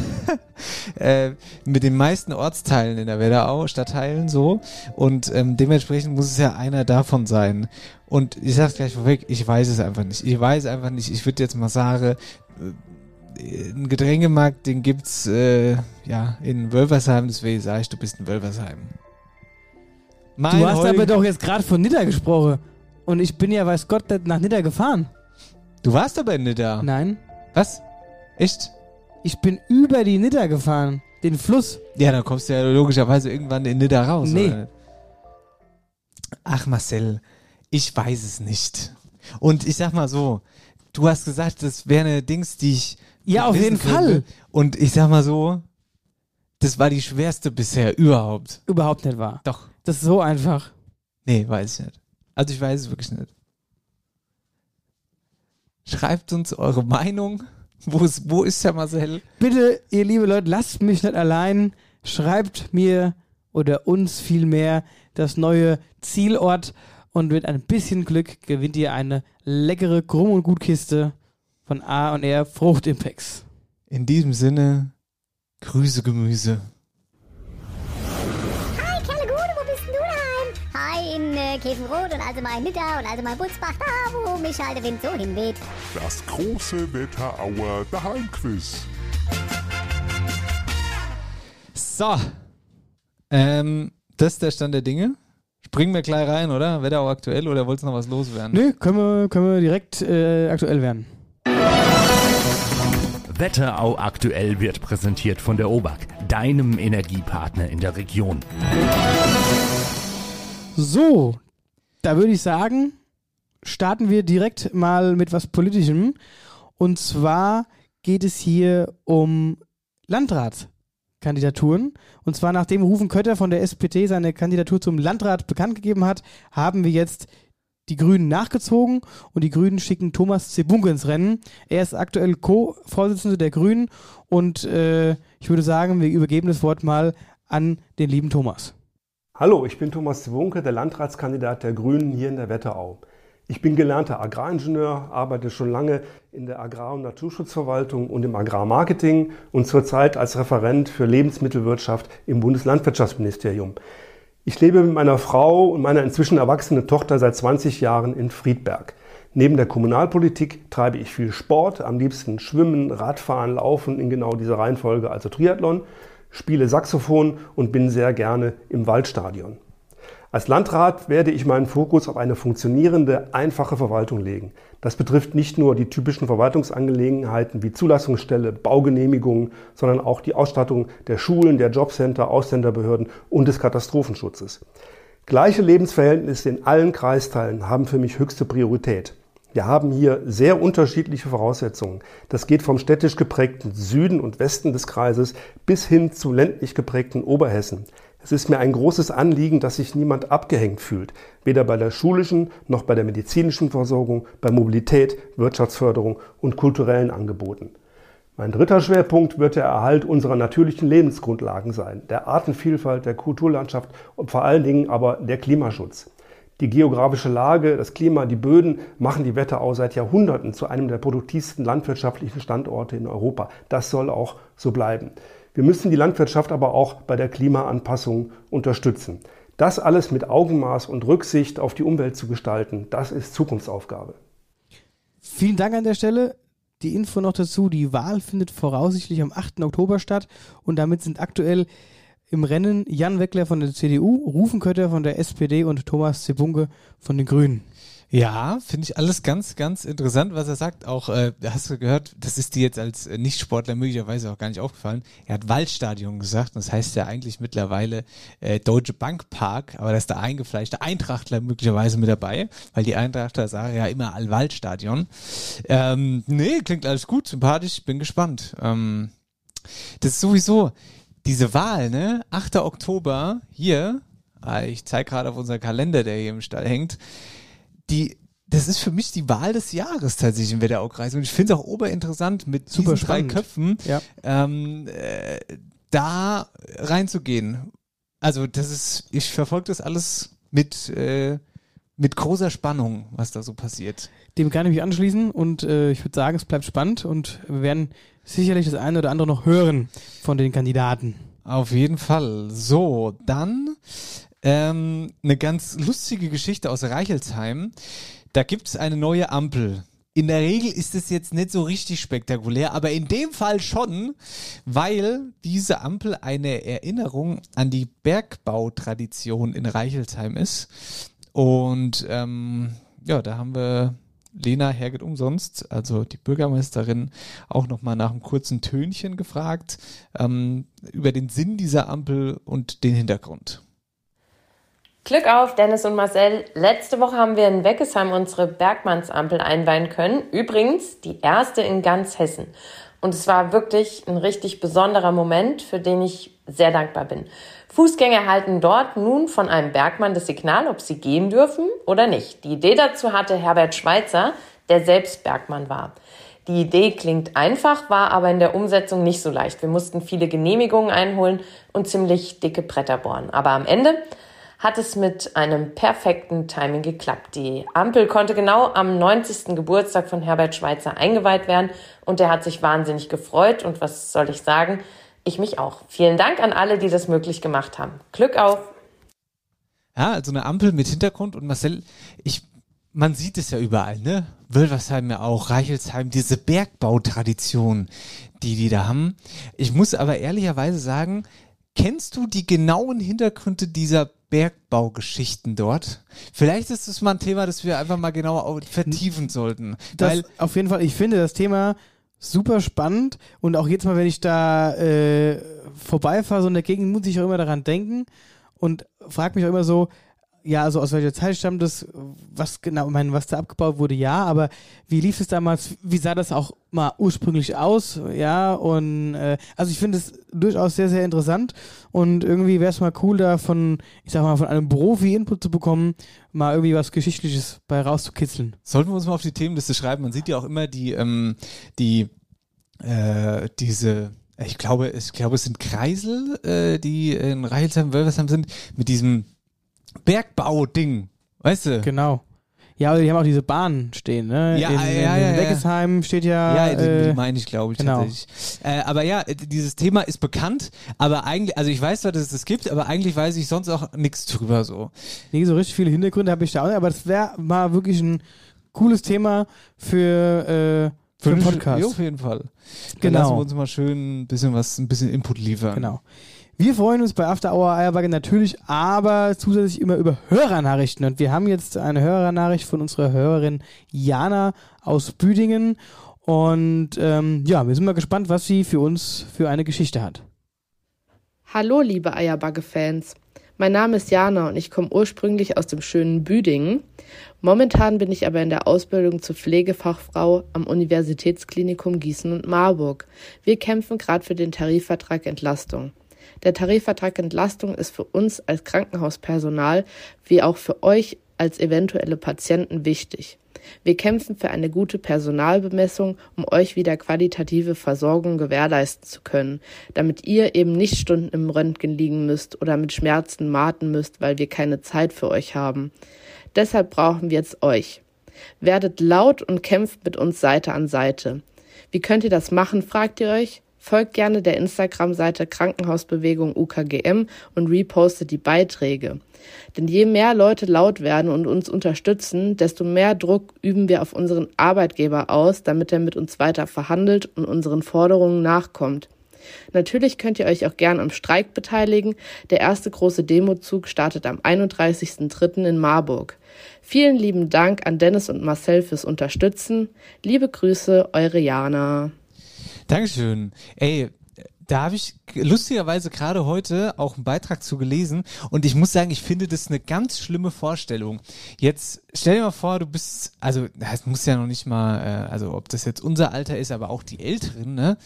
äh, mit den meisten Ortsteilen in der Wetterau, Stadtteilen so und ähm, dementsprechend muss es ja einer davon sein. Und ich sag's gleich vorweg, ich weiß es einfach nicht. Ich weiß einfach nicht, ich würde jetzt mal sagen, äh, ein Getränkemarkt, den gibt's äh, ja in Wölversheim, deswegen sage ich, du bist in Wölversheim. Mein du hast Holger- aber doch jetzt gerade von Nidda gesprochen. Und ich bin ja, weiß Gott, nach Nidda gefahren. Du warst aber in Nidda. Nein. Was? Echt? Ich bin über die Nidda gefahren. Den Fluss. Ja, dann kommst du ja logischerweise irgendwann in Nidda raus. Nee. oder? Ach, Marcel, ich weiß es nicht. Und ich sag mal so, du hast gesagt, das wäre eine Dings, die ich. Ja, auf jeden. Fall. Und ich sag mal so, das war die schwerste bisher überhaupt. Überhaupt nicht wahr. Doch. Das ist so einfach. Nee, weiß ich nicht. Also ich weiß es wirklich nicht. Schreibt uns eure Meinung. Wo ist, wo ist der Marcel? Bitte, ihr liebe Leute, lasst mich nicht allein. Schreibt mir oder uns vielmehr das neue Zielort und mit ein bisschen Glück gewinnt ihr eine leckere Krumm- und Gutkiste von A und R Frucht Impex. In diesem Sinne, Grüße Gemüse. Äh, Käfenrot und also mal in Nidda und also mal in Butzbach, da wo mich halt der Wind so hinweht. Das große Wetterauer Daheimquiz. So. Ähm, das ist der Stand der Dinge. Springen wir gleich rein, oder? Wetter auch aktuell oder wolltest du noch was loswerden? Nö, können wir, können wir direkt äh, aktuell werden. Wetterau aktuell wird präsentiert von der OBAK, deinem Energiepartner in der Region. So, da würde ich sagen, starten wir direkt mal mit was Politischem. Und zwar geht es hier um Landratskandidaturen. Und zwar nachdem Rufen Kötter von der SPD seine Kandidatur zum Landrat bekannt gegeben hat, haben wir jetzt die Grünen nachgezogen und die Grünen schicken Thomas Zebunke ins Rennen. Er ist aktuell Co-Vorsitzender der Grünen und äh, ich würde sagen, wir übergeben das Wort mal an den lieben Thomas. Hallo, ich bin Thomas Zwunke, der Landratskandidat der Grünen hier in der Wetterau. Ich bin gelernter Agraringenieur, arbeite schon lange in der Agrar- und Naturschutzverwaltung und im Agrarmarketing und zurzeit als Referent für Lebensmittelwirtschaft im Bundeslandwirtschaftsministerium. Ich lebe mit meiner Frau und meiner inzwischen erwachsenen Tochter seit 20 Jahren in Friedberg. Neben der Kommunalpolitik treibe ich viel Sport, am liebsten Schwimmen, Radfahren, Laufen in genau dieser Reihenfolge, also Triathlon, spiele Saxophon und bin sehr gerne im Waldstadion. Als Landrat werde ich meinen Fokus auf eine funktionierende, einfache Verwaltung legen. Das betrifft nicht nur die typischen Verwaltungsangelegenheiten wie Zulassungsstelle, Baugenehmigungen, sondern auch die Ausstattung der Schulen, der Jobcenter, Ausländerbehörden und des Katastrophenschutzes. Gleiche Lebensverhältnisse in allen Kreisteilen haben für mich höchste Priorität. Wir haben hier sehr unterschiedliche Voraussetzungen. Das geht vom städtisch geprägten Süden und Westen des Kreises bis hin zu ländlich geprägten Oberhessen. Es ist mir ein großes Anliegen, dass sich niemand abgehängt fühlt, weder bei der schulischen noch bei der medizinischen Versorgung, bei Mobilität, Wirtschaftsförderung und kulturellen Angeboten. Mein dritter Schwerpunkt wird der Erhalt unserer natürlichen Lebensgrundlagen sein, der Artenvielfalt, der Kulturlandschaft und vor allen Dingen aber der Klimaschutz. Die geografische Lage, das Klima, die Böden machen die Wetterau seit Jahrhunderten zu einem der produktivsten landwirtschaftlichen Standorte in Europa. Das soll auch so bleiben. Wir müssen die Landwirtschaft aber auch bei der Klimaanpassung unterstützen. Das alles mit Augenmaß und Rücksicht auf die Umwelt zu gestalten, das ist Zukunftsaufgabe. Vielen Dank an der Stelle. Die Info noch dazu, die Wahl findet voraussichtlich am 8. Oktober statt und damit sind aktuell im Rennen Jan Weckler von der CDU, Rufenkötter von der SPD und Thomas Zebunke von den Grünen. Ja, finde ich alles ganz, ganz interessant, was er sagt. Auch, äh, hast du gehört, das ist dir jetzt als äh, Nicht-Sportler möglicherweise auch gar nicht aufgefallen. Er hat Waldstadion gesagt, das heißt ja eigentlich mittlerweile äh, Deutsche Bank Park, aber da ist der eingefleischte Eintrachtler möglicherweise mit dabei, weil die Eintrachtler sagen ja immer Allwaldstadion. Ähm, nee, klingt alles gut, sympathisch, bin gespannt. Ähm, das ist sowieso diese Wahl, ne? 8. Oktober hier, ah, ich zeige gerade auf unseren Kalender, der hier im Stall hängt, die, das ist für mich die Wahl des Jahres tatsächlich im Wetteraukreis. Und ich finde es auch oberinteressant, mit Super diesen spannend. drei Köpfen Ja. ähm, äh, da reinzugehen. Also das ist, ich verfolge das alles mit, äh, mit großer Spannung, was da so passiert. Dem kann ich mich anschließen und äh, ich würde sagen, es bleibt spannend und wir werden sicherlich das eine oder andere noch hören von den Kandidaten. Auf jeden Fall. So, dann ähm, eine ganz lustige Geschichte aus Reichelsheim. Da gibt es eine neue Ampel. In der Regel ist es jetzt nicht so richtig spektakulär, aber in dem Fall schon, weil diese Ampel eine Erinnerung an die Bergbautradition in Reichelsheim ist. Und ähm, ja, da haben wir Lena Herget umsonst, also die Bürgermeisterin, auch nochmal nach einem kurzen Tönchen gefragt ähm, über den Sinn dieser Ampel und den Hintergrund. Glück auf, Dennis und Marcel. Letzte Woche haben wir in Weckesheim unsere Bergmannsampel einweihen können. Übrigens die erste in ganz Hessen. Und es war wirklich ein richtig besonderer Moment, für den ich sehr dankbar bin. Fußgänger erhalten dort nun von einem Bergmann das Signal, ob sie gehen dürfen oder nicht. Die Idee dazu hatte Herbert Schweitzer, der selbst Bergmann war. Die Idee klingt einfach, war aber in der Umsetzung nicht so leicht. Wir mussten viele Genehmigungen einholen und ziemlich dicke Bretter bohren. Aber am Ende hat es mit einem perfekten Timing geklappt. Die Ampel konnte genau am 90. Geburtstag von Herbert Schweitzer eingeweiht werden und er hat sich wahnsinnig gefreut und was soll ich sagen? Ich mich auch. Vielen Dank an alle, die das möglich gemacht haben. Glück auf! Ja, also eine Ampel mit Hintergrund und Marcel, ich, man sieht es ja überall, ne? Wölversheim ja auch, Reichelsheim, diese Bergbautradition, die die da haben. Ich muss aber ehrlicherweise sagen, kennst du die genauen Hintergründe dieser Bergbaugeschichten dort? Vielleicht ist das mal ein Thema, das wir einfach mal genauer au- vertiefen sollten. Das weil auf jeden Fall, ich finde das Thema super spannend. Und auch jetzt mal, wenn ich da äh, vorbeifahre, so in der Gegend, muss ich auch immer daran denken. Und frage mich auch immer so, ja, also aus welcher Zeit stammt das, was genau, ich meine, was da abgebaut wurde, ja, aber wie lief es damals, wie sah das auch mal ursprünglich aus, ja, und äh, also ich finde es durchaus sehr, sehr interessant und irgendwie wäre es mal cool, da von, ich sag mal, von einem Profi Input zu bekommen, mal irgendwie was Geschichtliches bei rauszukitzeln. Sollten wir uns mal auf die Themenliste schreiben. Man sieht ja auch immer die, ähm, die, äh, diese, ich glaube, ich glaube, es sind Kreisel, äh, die in Reichelsheim, Wölversheim sind, mit diesem Bergbau-Ding. Weißt du? Genau. Ja, aber die haben auch diese Bahnen stehen, ne? Ja, in, ja, in, ja, ja. in Weggesheim steht ja. Ja, die, äh, die meine ich, glaube ich, genau. tatsächlich. Äh, aber ja, dieses Thema ist bekannt, aber eigentlich, also ich weiß zwar, dass es das gibt, aber eigentlich weiß ich sonst auch nichts drüber so. Nee, so richtig viele Hintergründe habe ich da auch nicht, aber das wäre mal wirklich ein cooles Thema für, äh, für einen Podcast. Ja, auf jeden Fall. Dann Genau. lassen wir uns mal schön ein bisschen was, ein bisschen Input liefern. Genau. Wir freuen uns bei After Hour Eierbacke natürlich, aber zusätzlich immer über Hörernachrichten. Und wir haben jetzt eine Hörernachricht von unserer Hörerin Jana aus Büdingen. Und ähm, ja, wir sind mal gespannt, was sie für uns für eine Geschichte hat. Hallo, liebe Eierbagge-Fans. Mein Name ist Jana und ich komme ursprünglich aus dem schönen Büdingen. Momentan bin ich aber in der Ausbildung zur Pflegefachfrau am Universitätsklinikum Gießen und Marburg. Wir kämpfen gerade für den Tarifvertrag Entlastung. Der Tarifvertrag Entlastung ist für uns als Krankenhauspersonal wie auch für euch als eventuelle Patienten wichtig. Wir kämpfen für eine gute Personalbemessung, um euch wieder qualitative Versorgung gewährleisten zu können, damit ihr eben nicht Stunden im Röntgen liegen müsst oder mit Schmerzen marten müsst, weil wir keine Zeit für euch haben. Deshalb brauchen wir jetzt euch. Werdet laut und kämpft mit uns Seite an Seite. Wie könnt ihr das machen, fragt ihr euch? Folgt gerne der Instagram-Seite Krankenhausbewegung UKGM und repostet die Beiträge. Denn je mehr Leute laut werden und uns unterstützen, desto mehr Druck üben wir auf unseren Arbeitgeber aus, damit er mit uns weiter verhandelt und unseren Forderungen nachkommt. Natürlich könnt ihr euch auch gern am Streik beteiligen. Der erste große Demozug startet am 31.03. in Marburg. Vielen lieben Dank an Dennis und Marcel fürs Unterstützen. Liebe Grüße, eure Jana. Dankeschön. Ey, da habe ich lustigerweise gerade heute auch einen Beitrag zu gelesen und ich muss sagen, ich finde das eine ganz schlimme Vorstellung. Jetzt stell dir mal vor, du bist, also das muss ja noch nicht mal, äh, also ob das jetzt unser Alter ist, aber auch die Älteren, ne,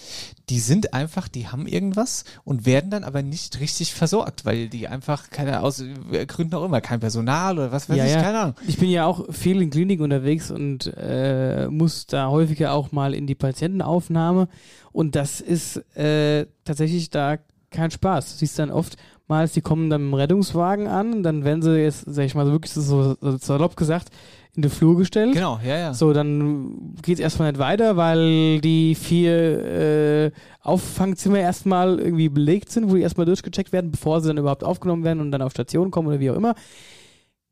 die sind einfach, die haben irgendwas und werden dann aber nicht richtig versorgt, weil die einfach keine aus Gründen auch immer kein Personal oder was weiß ja, ich, ja. keine Ahnung. Ich bin ja auch viel in Kliniken unterwegs und äh, muss da häufiger auch mal in die Patientenaufnahme. Und das ist äh, tatsächlich da kein Spaß. Du siehst dann oftmals, die kommen dann mit dem Rettungswagen an dann werden sie jetzt, sag ich mal, wirklich so, so salopp gesagt, in den Flur gestellt. Genau, ja, ja. So, dann geht es erstmal nicht weiter, weil die vier äh, Auffangzimmer erstmal irgendwie belegt sind, wo die erstmal durchgecheckt werden, bevor sie dann überhaupt aufgenommen werden und dann auf Station kommen oder wie auch immer.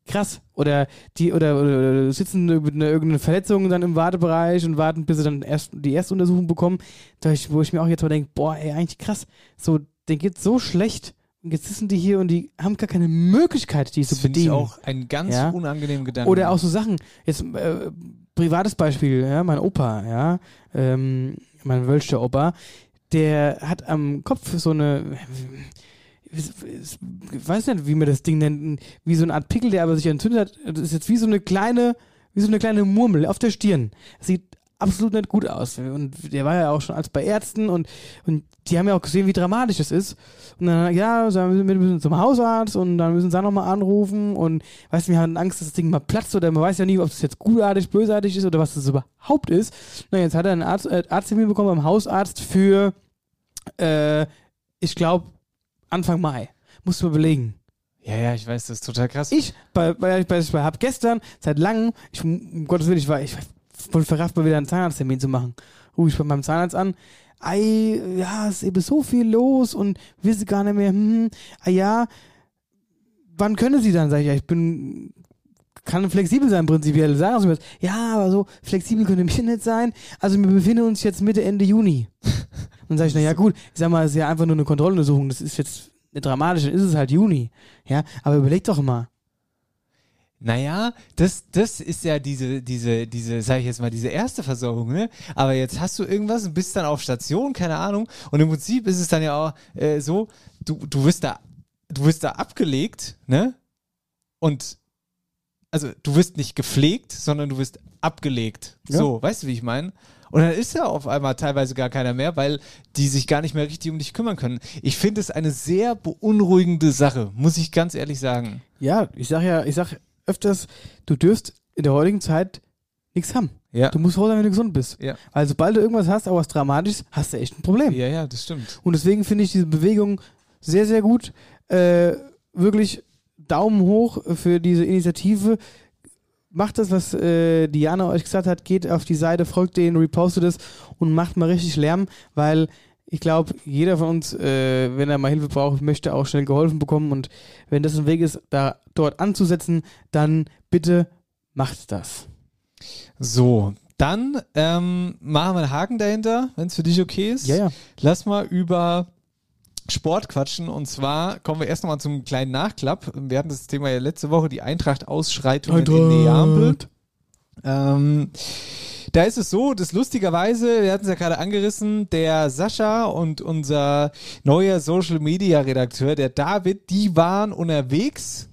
Krass. Oder die oder, oder sitzen mit einer irgendeiner Verletzung dann im Wartebereich und warten, bis sie dann erst die Erstuntersuchung bekommen. Da ich, wo ich mir auch jetzt mal denke, boah, ey, eigentlich krass. So, denen geht's so schlecht. Und jetzt sitzen die hier und die haben gar keine Möglichkeit, die Das zu finde ich bedienen. auch einen ganz Ja. unangenehmen Gedanken. Oder auch so Sachen, jetzt äh, privates Beispiel, ja, mein Opa, ja, ähm, mein Wölscher Opa, der hat am Kopf so eine, ich weiß nicht, wie man das Ding nennt, wie so eine Art Pickel, der aber sich entzündet hat. Das ist jetzt wie so eine kleine, wie so eine kleine Murmel auf der Stirn. Das sieht absolut nicht gut aus. Und der war ja auch schon als bei Ärzten und, und die haben ja auch gesehen, wie dramatisch das ist. Und dann, ja, wir müssen zum Hausarzt und dann müssen sie nochmal anrufen und weißt du, wir haben Angst, dass das Ding mal platzt oder man weiß ja nie, ob das jetzt gutartig, bösartig ist oder was das überhaupt ist. Na, jetzt hat er einen Arzt, äh, Arzttermin bekommen beim Hausarzt für, äh, ich glaube, Anfang Mai. Musst du mal belegen. ja, ja, ich weiß, das ist total krass. Ich, bei, bei, bei, bei hab gestern, seit langem, ich, um Gottes Willen, ich war, ich wollte verrafft mal wieder einen Zahnarzttermin zu machen. Rufe ich bei meinem Zahnarzt an. Ei, ja, es ist eben so viel los und wisse gar nicht mehr, hm, ah ja, wann können Sie dann? Sag ich, ja, ich bin, kann flexibel sein prinzipiell. Sagen Sie mir das. Ja, aber so flexibel könnte mich nicht sein. Also wir befinden uns jetzt Mitte, Ende Juni. Dann sage ich, na ja gut, ich sag mal, es ist ja einfach nur eine Kontrolluntersuchung, das ist jetzt dramatisch, dann ist es halt Juni. Ja, aber überleg doch mal. Naja, das, das ist ja diese, diese, diese, sag ich jetzt mal, diese erste Versorgung, ne? Aber jetzt hast du irgendwas und bist dann auf Station, keine Ahnung. Und im Prinzip ist es dann ja auch äh, so, du, du wirst da, du wirst da abgelegt, ne? Und also du wirst nicht gepflegt, sondern du wirst abgelegt. Ja. So, weißt du, wie ich meine? Und dann ist ja auf einmal teilweise gar keiner mehr, weil die sich gar nicht mehr richtig um dich kümmern können. Ich finde es eine sehr beunruhigende Sache, muss ich ganz ehrlich sagen. Ja, ich sag ja, ich sag öfters, du dürfst in der heutigen Zeit nichts haben. Ja. Du musst froh sein, wenn du gesund bist. Ja. Weil sobald du irgendwas hast, auch was Dramatisches, hast du echt ein Problem. Ja, ja, das stimmt. Und deswegen finde ich diese Bewegung sehr, sehr gut. Äh, wirklich Daumen hoch für diese Initiative. Macht das, was äh, Diana euch gesagt hat, geht auf die Seite, folgt denen, repostet es und macht mal richtig Lärm, weil ich glaube, jeder von uns, äh, wenn er mal Hilfe braucht, möchte auch schnell geholfen bekommen und wenn das ein Weg ist, da dort anzusetzen, dann bitte macht das. So, dann ähm, machen wir einen Haken dahinter, wenn es für dich okay ist. Ja, ja. Lass mal über Sport quatschen und zwar kommen wir erst nochmal zum kleinen Nachklapp. Wir hatten das Thema ja letzte Woche, die Eintracht-Ausschreitungen in. Neapel. Ähm, da ist es so, dass lustigerweise, wir hatten es ja gerade angerissen, der Sascha und unser neuer Social Media Redakteur, der David, die waren unterwegs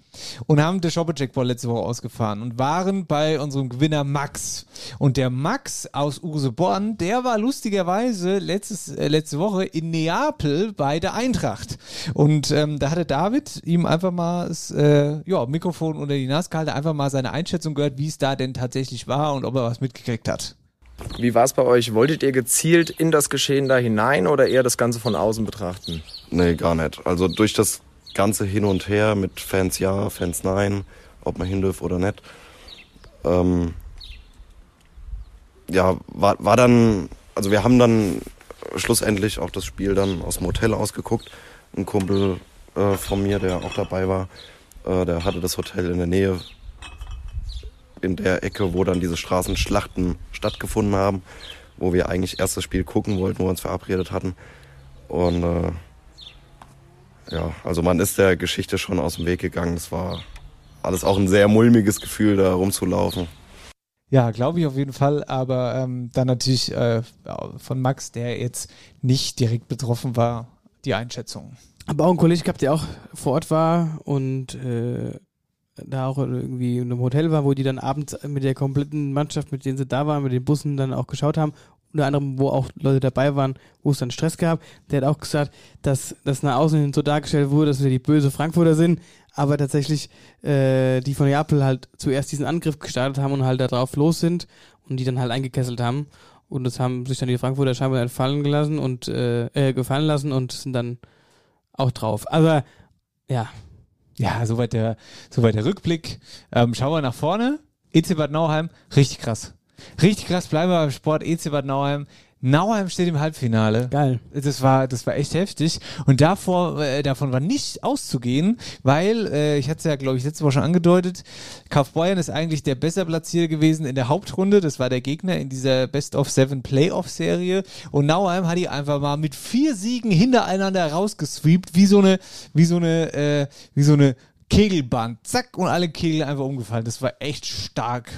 und haben den Shopper Jackpot letzte Woche ausgefahren und waren bei unserem Gewinner Max. Und der Max aus Useborn, der war lustigerweise letztes, äh, letzte Woche in Neapel bei der Eintracht. Und ähm, da hatte David ihm einfach mal das äh, ja, Mikrofon unter die Nase gehalten, einfach mal seine Einschätzung gehört, wie es da denn tatsächlich war und ob er was mitgekriegt hat. Wie war es bei euch? Wolltet ihr gezielt in das Geschehen da hinein oder eher das Ganze von außen betrachten? Nee, gar nicht. Also durch das ganze Hin und Her mit Fans ja, Fans nein, ob man hin dürfen oder nicht. Ähm, ja, war, war dann, also wir haben dann schlussendlich auch das Spiel dann aus dem Hotel ausgeguckt. Ein Kumpel äh, von mir, der auch dabei war, äh, der hatte das Hotel in der Nähe, in der Ecke, wo dann diese Straßenschlachten stattgefunden haben, wo wir eigentlich erst das Spiel gucken wollten, wo wir uns verabredet hatten. Und äh, ja, also man ist der Geschichte schon aus dem Weg gegangen. Es war alles auch ein sehr mulmiges Gefühl, da rumzulaufen. Ja, glaube ich auf jeden Fall, aber ähm, dann natürlich äh, von Max, der jetzt nicht direkt betroffen war, die Einschätzung. Aber auch ein Kollege gehabt, der auch vor Ort war und äh, da auch irgendwie in einem Hotel war, wo die dann abends mit der kompletten Mannschaft, mit denen sie da waren, mit den Bussen dann auch geschaut haben. Unter anderem, wo auch Leute dabei waren, wo es dann Stress gab. Der hat auch gesagt, dass das nach außen hin so dargestellt wurde, dass wir die böse Frankfurter sind, aber tatsächlich äh, die von Neapel halt zuerst diesen Angriff gestartet haben und halt da drauf los sind und die dann halt eingekesselt haben. Und das haben sich dann die Frankfurter scheinbar entfallen gelassen und äh, äh, gefallen lassen und sind dann auch drauf. Aber ja, Ja, soweit der, soweit der Rückblick. Ähm, schauen wir nach vorne. EC Bad Nauheim, richtig krass. Richtig krass, bleiben wir beim Sport. EC Bad Nauheim. Nauheim steht im Halbfinale. Geil. Das war, das war echt heftig. Und davor, äh, davon war nicht auszugehen, weil, äh, ich hatte es ja, glaube ich, letzte Woche schon angedeutet, Kaufbeuern ist eigentlich der besser platziert gewesen in der Hauptrunde. Das war der Gegner in dieser Best of Seven Playoff-Serie. Und Nauheim hat die einfach mal mit vier Siegen hintereinander rausgesweept, wie so eine, wie so eine, äh, wie so eine Kegelbahn. Zack, und alle Kegel einfach umgefallen. Das war echt stark.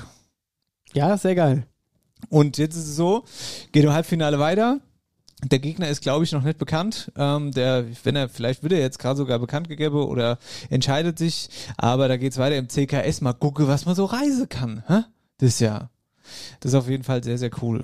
Ja, sehr geil. Und jetzt ist es so, geht im Halbfinale weiter. Der Gegner ist, glaube ich, noch nicht bekannt. Ähm, der, wenn er, vielleicht wird er jetzt gerade sogar bekannt gegeben oder entscheidet sich. Aber da geht's weiter im CKS. Mal gucke, was man so reisen kann. Hä? Das Jahr. Das ist auf jeden Fall sehr, sehr cool.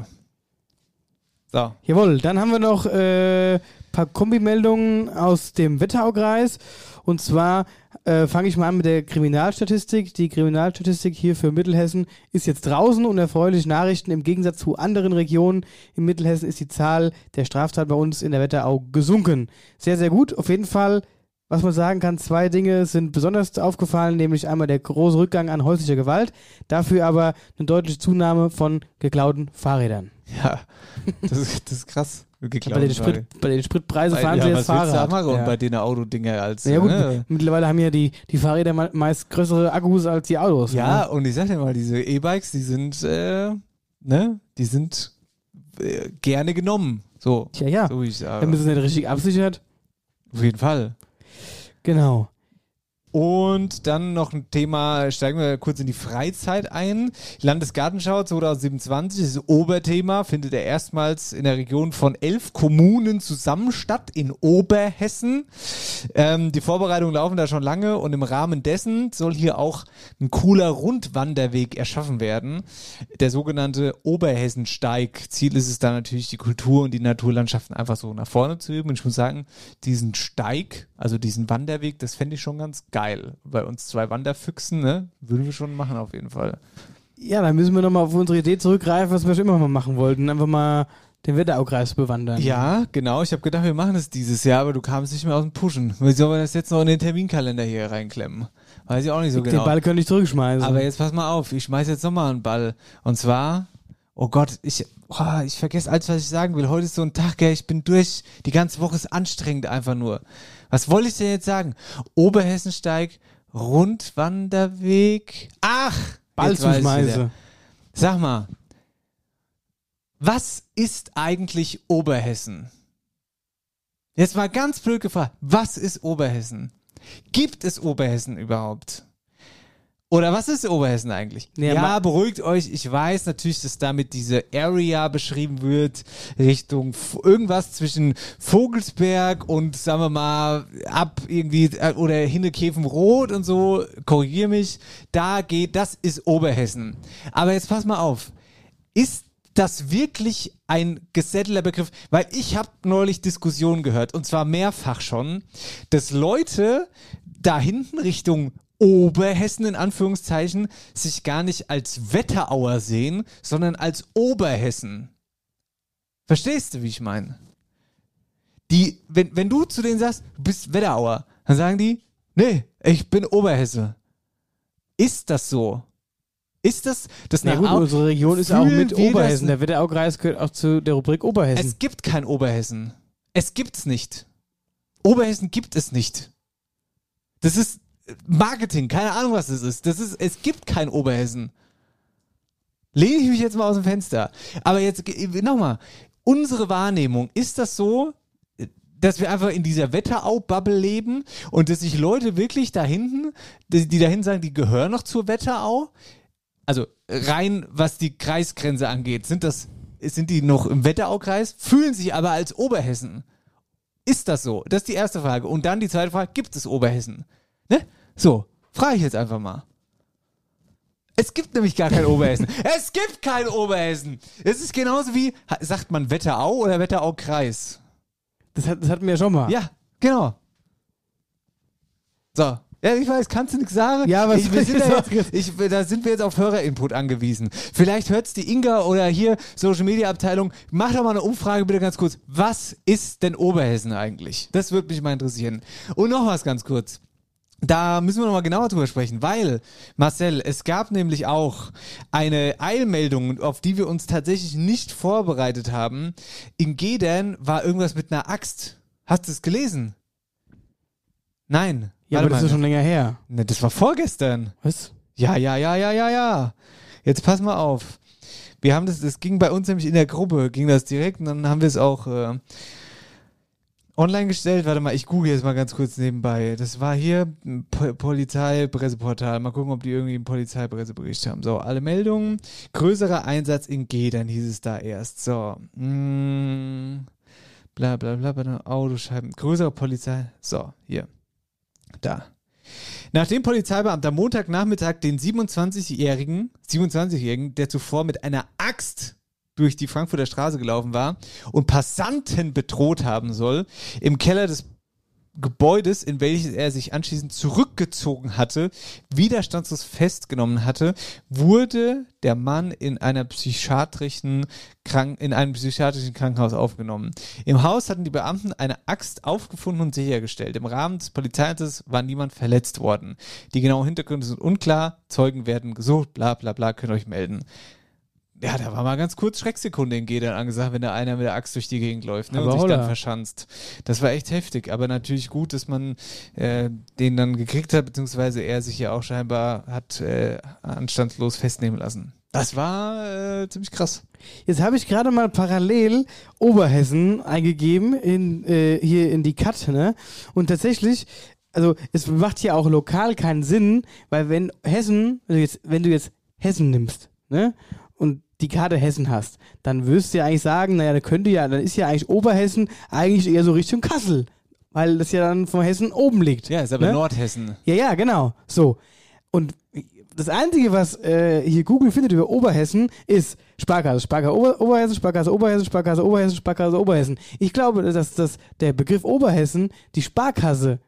So. Jawohl, dann haben wir noch äh, paar Kombimeldungen aus dem Wetteraukreis. Und zwar äh, fange ich mal an mit der Kriminalstatistik. Die Kriminalstatistik hier für Mittelhessen ist jetzt draußen und erfreuliche Nachrichten. Im Gegensatz zu anderen Regionen in Mittelhessen ist die Zahl der Straftaten bei uns in der Wetterau gesunken. Sehr, sehr gut. Auf jeden Fall, was man sagen kann, zwei Dinge sind besonders aufgefallen, nämlich einmal der große Rückgang an häuslicher Gewalt, dafür aber eine deutliche Zunahme von geklauten Fahrrädern. Ja, das ist, das ist krass. Bei den, Sprit, bei den Spritpreisen fahren ja, sie jetzt Fahrrad. Ja. bei den Autodinger als. Ja gut, ne? mittlerweile haben ja die, die Fahrräder me- meist größere Akkus als die Autos. Ja, ne? und ich sag dir mal, diese E-Bikes, die sind, äh, ne, die sind äh, gerne genommen. So. Tja, ja. So wie ich sage. Wenn man es nicht richtig absichert. Auf jeden Fall. Genau. Und dann noch ein Thema, steigen wir kurz in die Freizeit ein. Landesgartenschau 2027, das Oberthema, findet er erstmals in der Region von elf Kommunen zusammen statt, in Oberhessen. Ähm, die Vorbereitungen laufen da schon lange und im Rahmen dessen soll hier auch ein cooler Rundwanderweg erschaffen werden. Der sogenannte Oberhessensteig. Ziel ist es da natürlich, die Kultur und die Naturlandschaften einfach so nach vorne zu üben. Und ich muss sagen, diesen Steig, also diesen Wanderweg, das fände ich schon ganz geil. Bei uns zwei Wanderfüchsen, ne? Würden wir schon machen auf jeden Fall. Ja, dann müssen wir nochmal auf unsere Idee zurückgreifen, was wir schon immer mal machen wollten. Einfach mal den Wetteraukreis bewandern. Ja, genau. Ich habe gedacht, wir machen es dieses Jahr, aber du kamst nicht mehr aus dem Pushen. Wie sollen wir das jetzt noch in den Terminkalender hier reinklemmen? Weiß ich auch nicht so Den genau. Ball könnte ich zurückschmeißen. Aber jetzt pass mal auf, ich schmeiß jetzt nochmal einen Ball. Und zwar, oh Gott, ich, oh, ich vergesse alles, was ich sagen will. Heute ist so ein Tag, gell, ich bin durch. Die ganze Woche ist anstrengend einfach nur. Was wollte ich denn jetzt sagen? Oberhessensteig, Rundwanderweg. Ach! Wieder. Sag mal, was ist eigentlich Oberhessen? Jetzt mal ganz blöd gefragt, was ist Oberhessen? Gibt es Oberhessen überhaupt? Oder was ist Oberhessen eigentlich? Ja, Ja, beruhigt euch. Ich weiß natürlich, dass damit diese Area beschrieben wird, Richtung irgendwas zwischen Vogelsberg und, sagen wir mal, ab irgendwie, äh, oder Hinnekäfenrot und so, korrigier mich, da geht, das ist Oberhessen. Aber jetzt pass mal auf. Ist das wirklich ein gesettelter Begriff? Weil ich habe neulich Diskussionen gehört, und zwar mehrfach schon, dass Leute da hinten Richtung Oberhessen in Anführungszeichen sich gar nicht als Wetterauer sehen, sondern als Oberhessen. Verstehst du, wie ich meine? Die, wenn, wenn du zu denen sagst, du bist Wetterauer, dann sagen die, nee, ich bin Oberhesse. Ist das so? Ist das, das Na gut, au- unsere Region ist auch mit Oberhessen. Der Wetteraukreis gehört auch zu der Rubrik Oberhessen. Es gibt kein Oberhessen. Es gibt's nicht. Oberhessen gibt es nicht. Das ist Marketing, keine Ahnung, was das ist. Das ist, es gibt kein Oberhessen. Lehne ich mich jetzt mal aus dem Fenster. Aber jetzt nochmal, unsere Wahrnehmung, ist das so, dass wir einfach in dieser Wetterau-Bubble leben und dass sich Leute wirklich da hinten, die, die da hinten sagen, die gehören noch zur Wetterau? Also rein, was die Kreisgrenze angeht, sind das, sind die noch im Wetteraukreis, fühlen sich aber als Oberhessen. Ist das so? Das ist die erste Frage. Und dann die zweite Frage, gibt es Oberhessen? Ne? So, frage ich jetzt einfach mal. Es gibt nämlich gar kein Oberhessen. Es gibt kein Oberhessen. Es ist genauso wie, sagt man Wetterau oder Wetteraukreis? Das, hat, das hatten wir ja schon mal. Ja, genau. So. Ja, ich weiß, kannst du nichts sagen? Ja, was ich, wir sind da, jetzt, ich, da sind wir jetzt auf Hörerinput angewiesen. Vielleicht hört's die Inga oder hier Social Media Abteilung. Mach doch mal eine Umfrage bitte ganz kurz. Was ist denn Oberhessen eigentlich? Das würde mich mal interessieren. Und noch was ganz kurz. Da müssen wir nochmal genauer drüber sprechen, weil, Marcel, es gab nämlich auch eine Eilmeldung, auf die wir uns tatsächlich nicht vorbereitet haben. In Gedern war irgendwas mit einer Axt. Hast du es gelesen? Nein. Ja, aber das mal. ist schon länger her. Ne, das war vorgestern. Was? Ja, ja, ja, ja, ja, ja. Jetzt pass mal auf. Wir haben das, das ging bei uns nämlich in der Gruppe, ging das direkt und dann haben wir es auch äh, online gestellt. Warte mal, ich google jetzt mal ganz kurz nebenbei. Das war hier ein Po- Polizeipresseportal. Mal gucken, ob die irgendwie einen Polizeipressebericht haben. So, alle Meldungen. Größerer Einsatz in Gedern hieß es da erst. So. Mm, bla bla bla, bla Autoscheiben. Größere Polizei. So, hier. Da. Nachdem Polizeibeamter Montagnachmittag den 27-Jährigen, 27-Jährigen, der zuvor mit einer Axt durch die Frankfurter Straße gelaufen war und Passanten bedroht haben soll, im Keller des Gebäudes, in welches er sich anschließend zurückgezogen hatte, widerstandslos festgenommen hatte, wurde der Mann in einer psychiatrischen Krank in einem psychiatrischen Krankenhaus aufgenommen. Im Haus hatten die Beamten eine Axt aufgefunden und sichergestellt. Im Rahmen des Polizeieinsatzes war niemand verletzt worden. Die genauen Hintergründe sind unklar, Zeugen werden gesucht, bla bla bla, könnt ihr euch melden. Ja, da war mal ganz kurz Schrecksekunde in Gedern angesagt, wenn da einer mit der Axt durch die Gegend läuft ne, und sich holla. dann verschanzt. Das war echt heftig, aber natürlich gut, dass man äh, den dann gekriegt hat, beziehungsweise er sich ja auch scheinbar hat äh, anstandslos festnehmen lassen. Das war äh, ziemlich krass. Jetzt habe ich gerade mal parallel Oberhessen eingegeben in, äh, hier in die Cut, ne? Und tatsächlich, also es macht hier auch lokal keinen Sinn, weil wenn Hessen, also jetzt, wenn du jetzt Hessen nimmst, ne? Die Karte Hessen hast, dann wirst du ja eigentlich sagen, naja, da könnte ja, dann ist ja eigentlich Oberhessen eigentlich eher so Richtung Kassel. Weil das ja dann von Hessen oben liegt. Ja, ist aber ne? Nordhessen. Ja, ja, genau. So. Und das Einzige, was äh, hier Google findet über Oberhessen, ist Sparkasse, Sparkasse Ober Oberhessen, Sparkasse Oberhessen, Sparkasse Oberhessen, Sparkasse Oberhessen. Ich glaube, dass, dass der Begriff Oberhessen die Sparkasse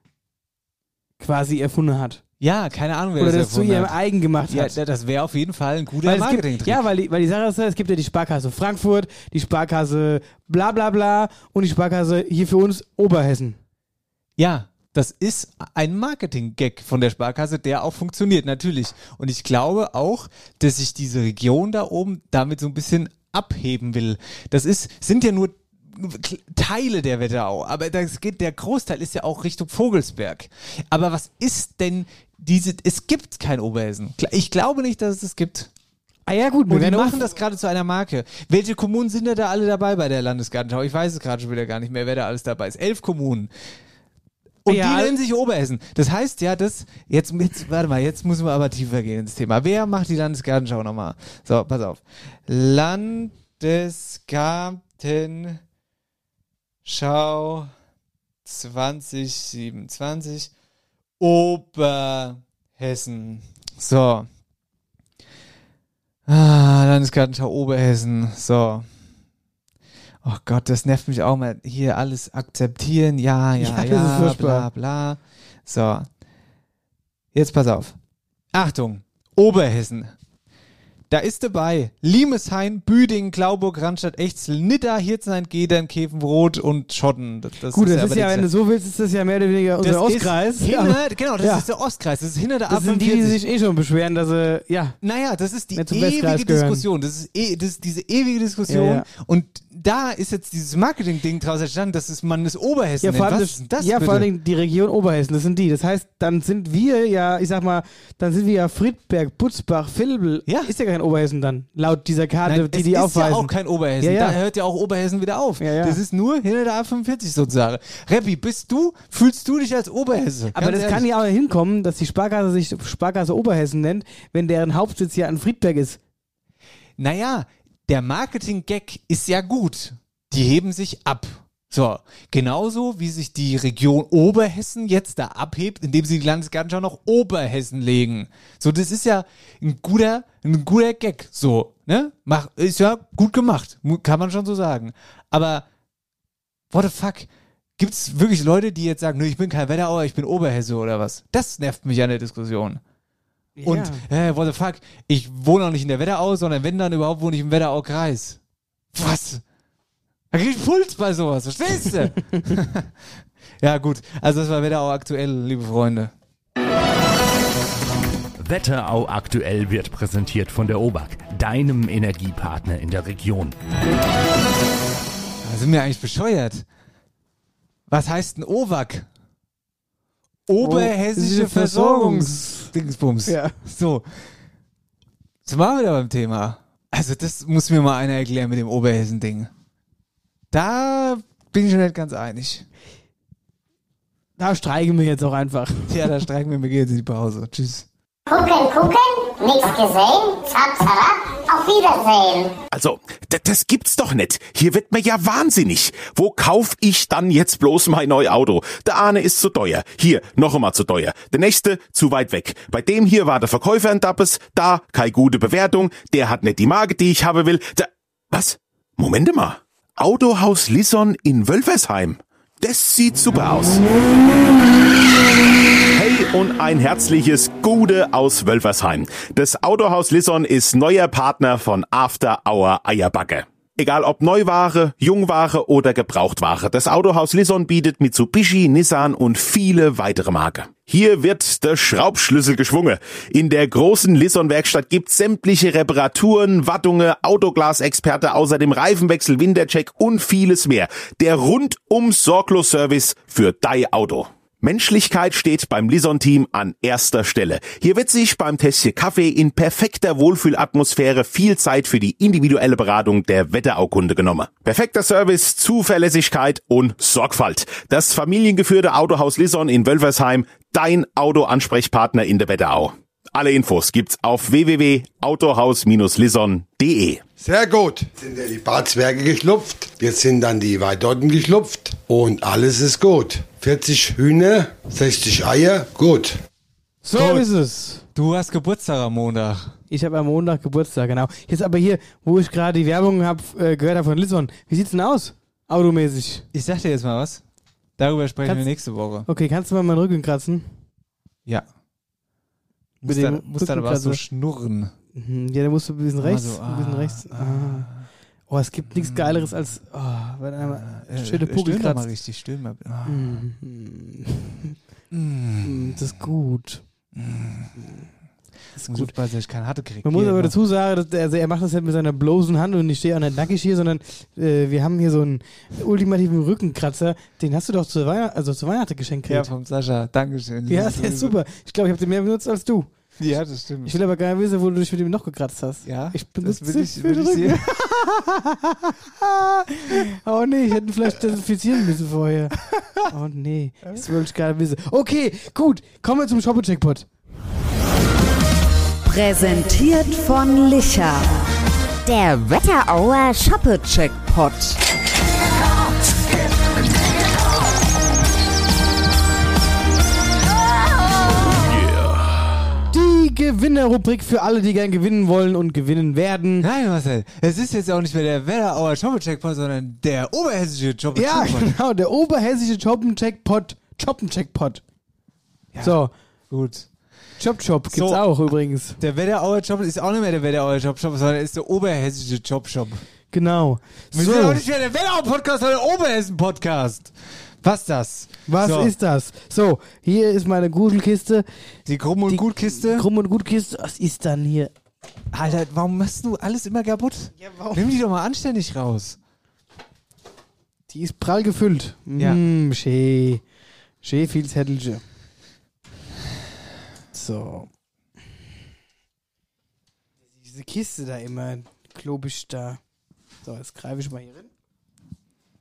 quasi erfunden hat. Ja, keine Ahnung, wer Oder das das zu ihrem eigen gemacht Ja, hat. da- das wäre auf jeden Fall ein guter Weil es gibt, Marketing. ja, weil die, weil die Sache ist, es gibt ja die Sparkasse Frankfurt, die Sparkasse bla bla bla und die Sparkasse hier für uns Oberhessen. Ja, Das ist ein Marketing-Gag von der Sparkasse, der auch funktioniert, natürlich. Und ich glaube auch, dass sich diese Region da oben damit so ein bisschen abheben will. Das ist, sind ja nur Teile der Wetterau, aber das geht, der Großteil ist ja auch Richtung Vogelsberg. Aber was ist denn diese, es gibt kein Oberhessen. Ich glaube nicht, dass es es gibt. Ah ja, gut, Und werden machen das gerade zu einer Marke. Welche Kommunen sind da alle dabei bei der Landesgartenschau? Ich weiß es gerade schon wieder gar nicht mehr, wer da alles dabei ist. Elf Kommunen. Und Ja. die nennen sich Oberhessen. Das heißt ja, das, jetzt, jetzt, warte mal, jetzt müssen wir aber tiefer gehen ins Thema. Wer macht die Landesgartenschau nochmal? So, pass auf. Landesgartenschau 2027 Oberhessen. So. Ah, Landesgartenschau Oberhessen. So. Oh Gott, das nervt mich auch mal. Hier alles akzeptieren. Ja, ja, Ja, ja, bla, bla. So. Jetzt pass auf. Achtung. Oberhessen. Da ist dabei Limeshain, Büdingen, Glauburg, Randstadt, Echzel, Nidda, Hirzenhain, Gedern, Käfenrot und Schotten. Das, das Gut, das ist ja, wenn du so willst, ist das ja mehr oder weniger unser das Ostkreis. Ist hinter, genau, das Ja. ist der Ostkreis. Das ist hinter der Das sind die, die A45. sich eh schon beschweren, dass sie, ja. Naja, das ist die ewige. Diskussion. Das ist, eh, das ist diese ewige Diskussion. Ja, ja. Und da ist jetzt dieses Marketing-Ding draus entstanden, dass es man das Oberhessen Ja, vor nennt. allem, das, ist das ja, bitte? vor Dingen die Region Oberhessen, das sind die. Das heißt, dann sind wir ja, ich sag mal, dann sind wir ja Friedberg, Butzbach, Vilbel. Ja. Ist ja kein Oberhessen dann, laut dieser Karte, Nein, die die ist aufweisen. ja auch kein Oberhessen. Ja, ja. Da hört ja auch Oberhessen wieder auf. ja. Das ist nur hinter der A45 sozusagen. Reppi, bist du, fühlst du dich als Oberhesse? Aber das kann ehrlich. ja auch hinkommen, dass die Sparkasse sich Sparkasse Oberhessen nennt, wenn deren Hauptsitz ja in Friedberg ist. Naja, der Marketing-Gag ist ja gut. Die heben sich ab. So, genauso wie sich die Region Oberhessen jetzt da abhebt, indem sie die Landesgartenschau nach Oberhessen legen. So, das ist ja ein guter, ein guter Gag. So, ne? Mach, ist ja gut gemacht. Kann man schon so sagen. Aber, what the fuck? Gibt's wirklich Leute, die jetzt sagen, nö, ich bin kein Wetterauer, ich bin Oberhesse oder was? Das nervt mich an der Diskussion. Und, äh, what the fuck, ich wohne auch nicht in der Wetterau, sondern wenn dann überhaupt wohne ich im Wetterau-Kreis. Was? Da krieg ich Puls bei sowas, verstehst du? ja, gut. Also das war Wetterau aktuell, liebe Freunde. Wetterau aktuell wird präsentiert von der OBAK, deinem Energiepartner in der Region. Da sind wir eigentlich bescheuert. Was heißt ein OWAC? Oberhessische Oh, Versorgungsdingsbums. Ja. So. Jetzt waren wir wieder beim Thema. Also das muss mir mal einer erklären mit dem Oberhessen-Ding. Da bin ich schon nicht ganz einig. Da streiken wir jetzt auch einfach. Ja, da streiken wir, wir gehen jetzt in die Pause. Tschüss. Gucken, gucken, nichts gesehen, zap, zap, auf Wiedersehen. Also, das gibt's doch nicht. Hier wird mir ja wahnsinnig. Wo kauf ich dann jetzt bloß mein neues Auto? Der eine ist zu teuer. Hier, noch einmal zu teuer. Der nächste zu weit weg. Bei dem hier war der Verkäufer ein Dappes. Da, keine gute Bewertung. Der hat nicht die Marke, die ich haben will. Da, was? Moment mal. Autohaus Lisson in Wölfersheim. Das sieht super aus. Und ein herzliches Gude aus Wölfersheim. Das Autohaus Lisson ist neuer Partner von After Hour Eierbacke. Egal ob Neuware, Jungware oder Gebrauchtware, das Autohaus Lisson bietet Mitsubishi, Nissan und viele weitere Marken. Hier wird der Schraubschlüssel geschwungen. In der großen Lisson-Werkstatt gibt's sämtliche Reparaturen, Wattungen, Autoglasexperte, außerdem Reifenwechsel, Wintercheck und vieles mehr. Der rundum sorglos Service für dein Auto. Menschlichkeit steht beim Lison-Team an erster Stelle. Hier wird sich beim Tässchen Kaffee in perfekter Wohlfühlatmosphäre viel Zeit für die individuelle Beratung der Wetteraukunde genommen. Perfekter Service, Zuverlässigkeit und Sorgfalt. Das familiengeführte Autohaus Lison in Wölfersheim, dein Autoansprechpartner in der Wetterau. Alle Infos gibt's auf www.autohaus-lison.de. Sehr gut. Sind ja die Barzwerge geschlupft. Jetzt sind dann die Weidotten geschlupft. Und alles ist gut. 40 Hühner, 60 Eier, gut. So Gut. ist es. Du hast Geburtstag am Montag. Ich habe am Montag Geburtstag, genau. Jetzt aber hier, wo ich gerade die Werbung hab, äh, gehört habe von Lisson. Wie sieht's denn aus? Automäßig. Ich sag dir jetzt mal was. Darüber sprechen Kannst- wir nächste Woche. Okay, kannst du mal meinen Rücken kratzen? Ja. Muss dann, muss dann aber so schnurren. Mhm, Ja, da musst du ein bisschen Ah, rechts, so, ein bisschen ah, rechts. Ah. Oh, es gibt nichts Geileres als oh, wenn einmal Äh, schöne äh, Pugel stöhn doch mal kratzt. richtig, stöhn mal. Ah. Mhm. Mm, Das ist gut. Das ist gut, weil ich keine Hatte kriege. Man muss aber dazu sagen, dass, also er macht das halt mit seiner bloßen Hand und ich stehe auch nicht nackig hier, sondern äh, wir haben hier so einen ultimativen Rückenkratzer. Den hast du doch zu, Weihnachten, also zu Weihnachten geschenkt Ja, vom Sascha. Dankeschön. Ja, der ist super. Ich glaube, ich habe den mehr benutzt als du. Ja, das stimmt. Ich will aber gar nicht wissen, wo du dich mit ihm noch gekratzt hast. Ja, ich das benutze will ich- will ich oh nee, ich hätte ihn vielleicht desinfizieren müssen vorher. Oh nee, das wollte ich gar nicht wissen. Okay, gut, kommen wir zum Shoppe-Checkpot. Präsentiert von Licher. Der Wetterauer Shoppe-Checkpot. Gewinnerrubrik für alle, die gern gewinnen wollen und gewinnen werden. Nein, Marcel, es ist jetzt auch nicht mehr der Wetterauer Shoppe-Checkpot, sondern der oberhessische Shoppe Ja, genau, der oberhessische Shoppen-Checkpot. Shoppen-Checkpot. So. Gut. Chop Chop gibt's So. auch übrigens. Der Wetterauer Job ist auch nicht mehr der Wetterauer Job Shop, sondern ist der oberhessische Job Shop. Genau. Wir So. sind auch nicht mehr der Wetterauer Podcast, sondern der Oberhessen Podcast. Was das? Was so. ist das? So, hier ist meine Gruselkiste. Die Krumm- und Gutkiste? Krumm- und Gutkiste. Was ist dann hier? Alter, warum machst du alles immer kaputt? Nimm die doch mal anständig raus. Die ist prall gefüllt. Ja. Mm, schön. Schön viel Zettelchen. So. Diese Kiste da immer, klobisch da. So, jetzt greife ich mal hier rein.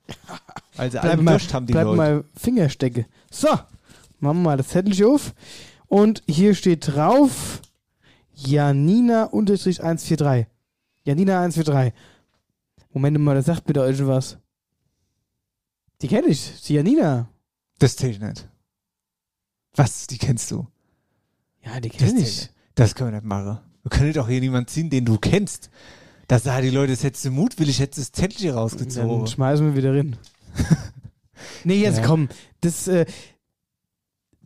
Also bleib alle mal, haben die bleib Leute. mal Finger stecke. So, machen wir mal das Zettelchen auf. Und hier steht drauf Janina unterstrich 143. Janina 143. Moment mal, das sagt mir doch irgendwas. Die kenne ich, die Janina. Das zählt nicht. Was? Die kennst du? Ja, die kenne ich. nicht. Das können wir nicht machen. Wir können doch hier niemanden ziehen, den du kennst. Da sagen die Leute, das hättest du mutwillig, hättest du das Zettelchen Dann rausgezogen. schmeißen wir wieder rein. nee, jetzt Ja. komm. Das, äh,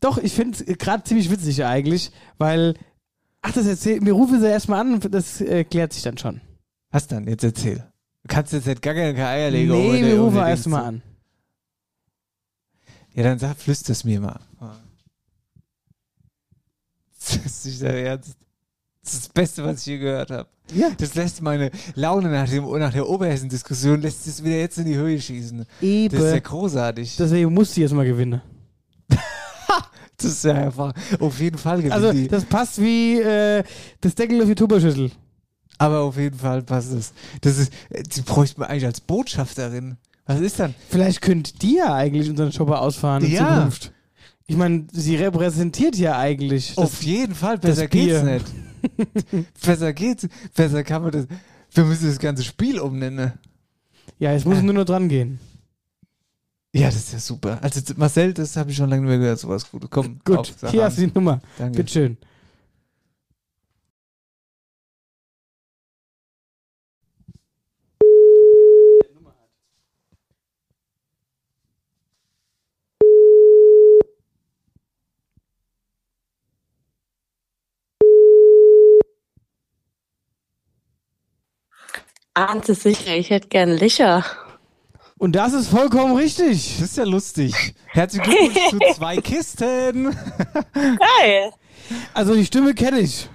doch, ich finde es gerade ziemlich witzig eigentlich, weil, ach, das erzählt, mir rufen sie erstmal an, das äh, klärt sich dann schon. Was dann? Jetzt erzähl. Du kannst jetzt nicht gar keine Eier legen. nee, wir rufen erstmal an. Ja, dann sag, flüster's mir mal. Das ist nicht dein Ernst. Das ist das Beste, was ich je gehört habe. Ja. Das lässt meine Laune nach, dem, nach der Oberhessen-Diskussion, lässt es wieder jetzt in die Höhe schießen. Eben. Das ist ja großartig. Deswegen musst du jetzt mal gewinnen. Das ist ja einfach auf jeden Fall gewinnt Also, das passt wie äh, das Deckel auf die Tupperschüssel. Aber auf jeden Fall passt es. Das ist, die bräuchte man eigentlich als Botschafterin. Was ist dann? Vielleicht könnt die ja eigentlich unseren Shopper ausfahren in Ja. Zukunft. Ich meine, sie repräsentiert ja eigentlich. Auf jeden Fall, besser geht's nicht. besser geht's, besser kann man das. Wir müssen das ganze Spiel umnennen. Ja, jetzt muss nur noch dran gehen. Ja, das ist ja super. Also Marcel, das habe ich schon lange nicht mehr gehört, sowas Gutes. Komm, Gut, auf, hier an. hast du die Nummer. Danke. Bitteschön. Ahnt es sicher, ich hätte gern Licher. Und das ist vollkommen richtig. Das ist ja lustig. Herzlichen Glückwunsch zu zwei Kisten. Geil. Also die Stimme kenne ich.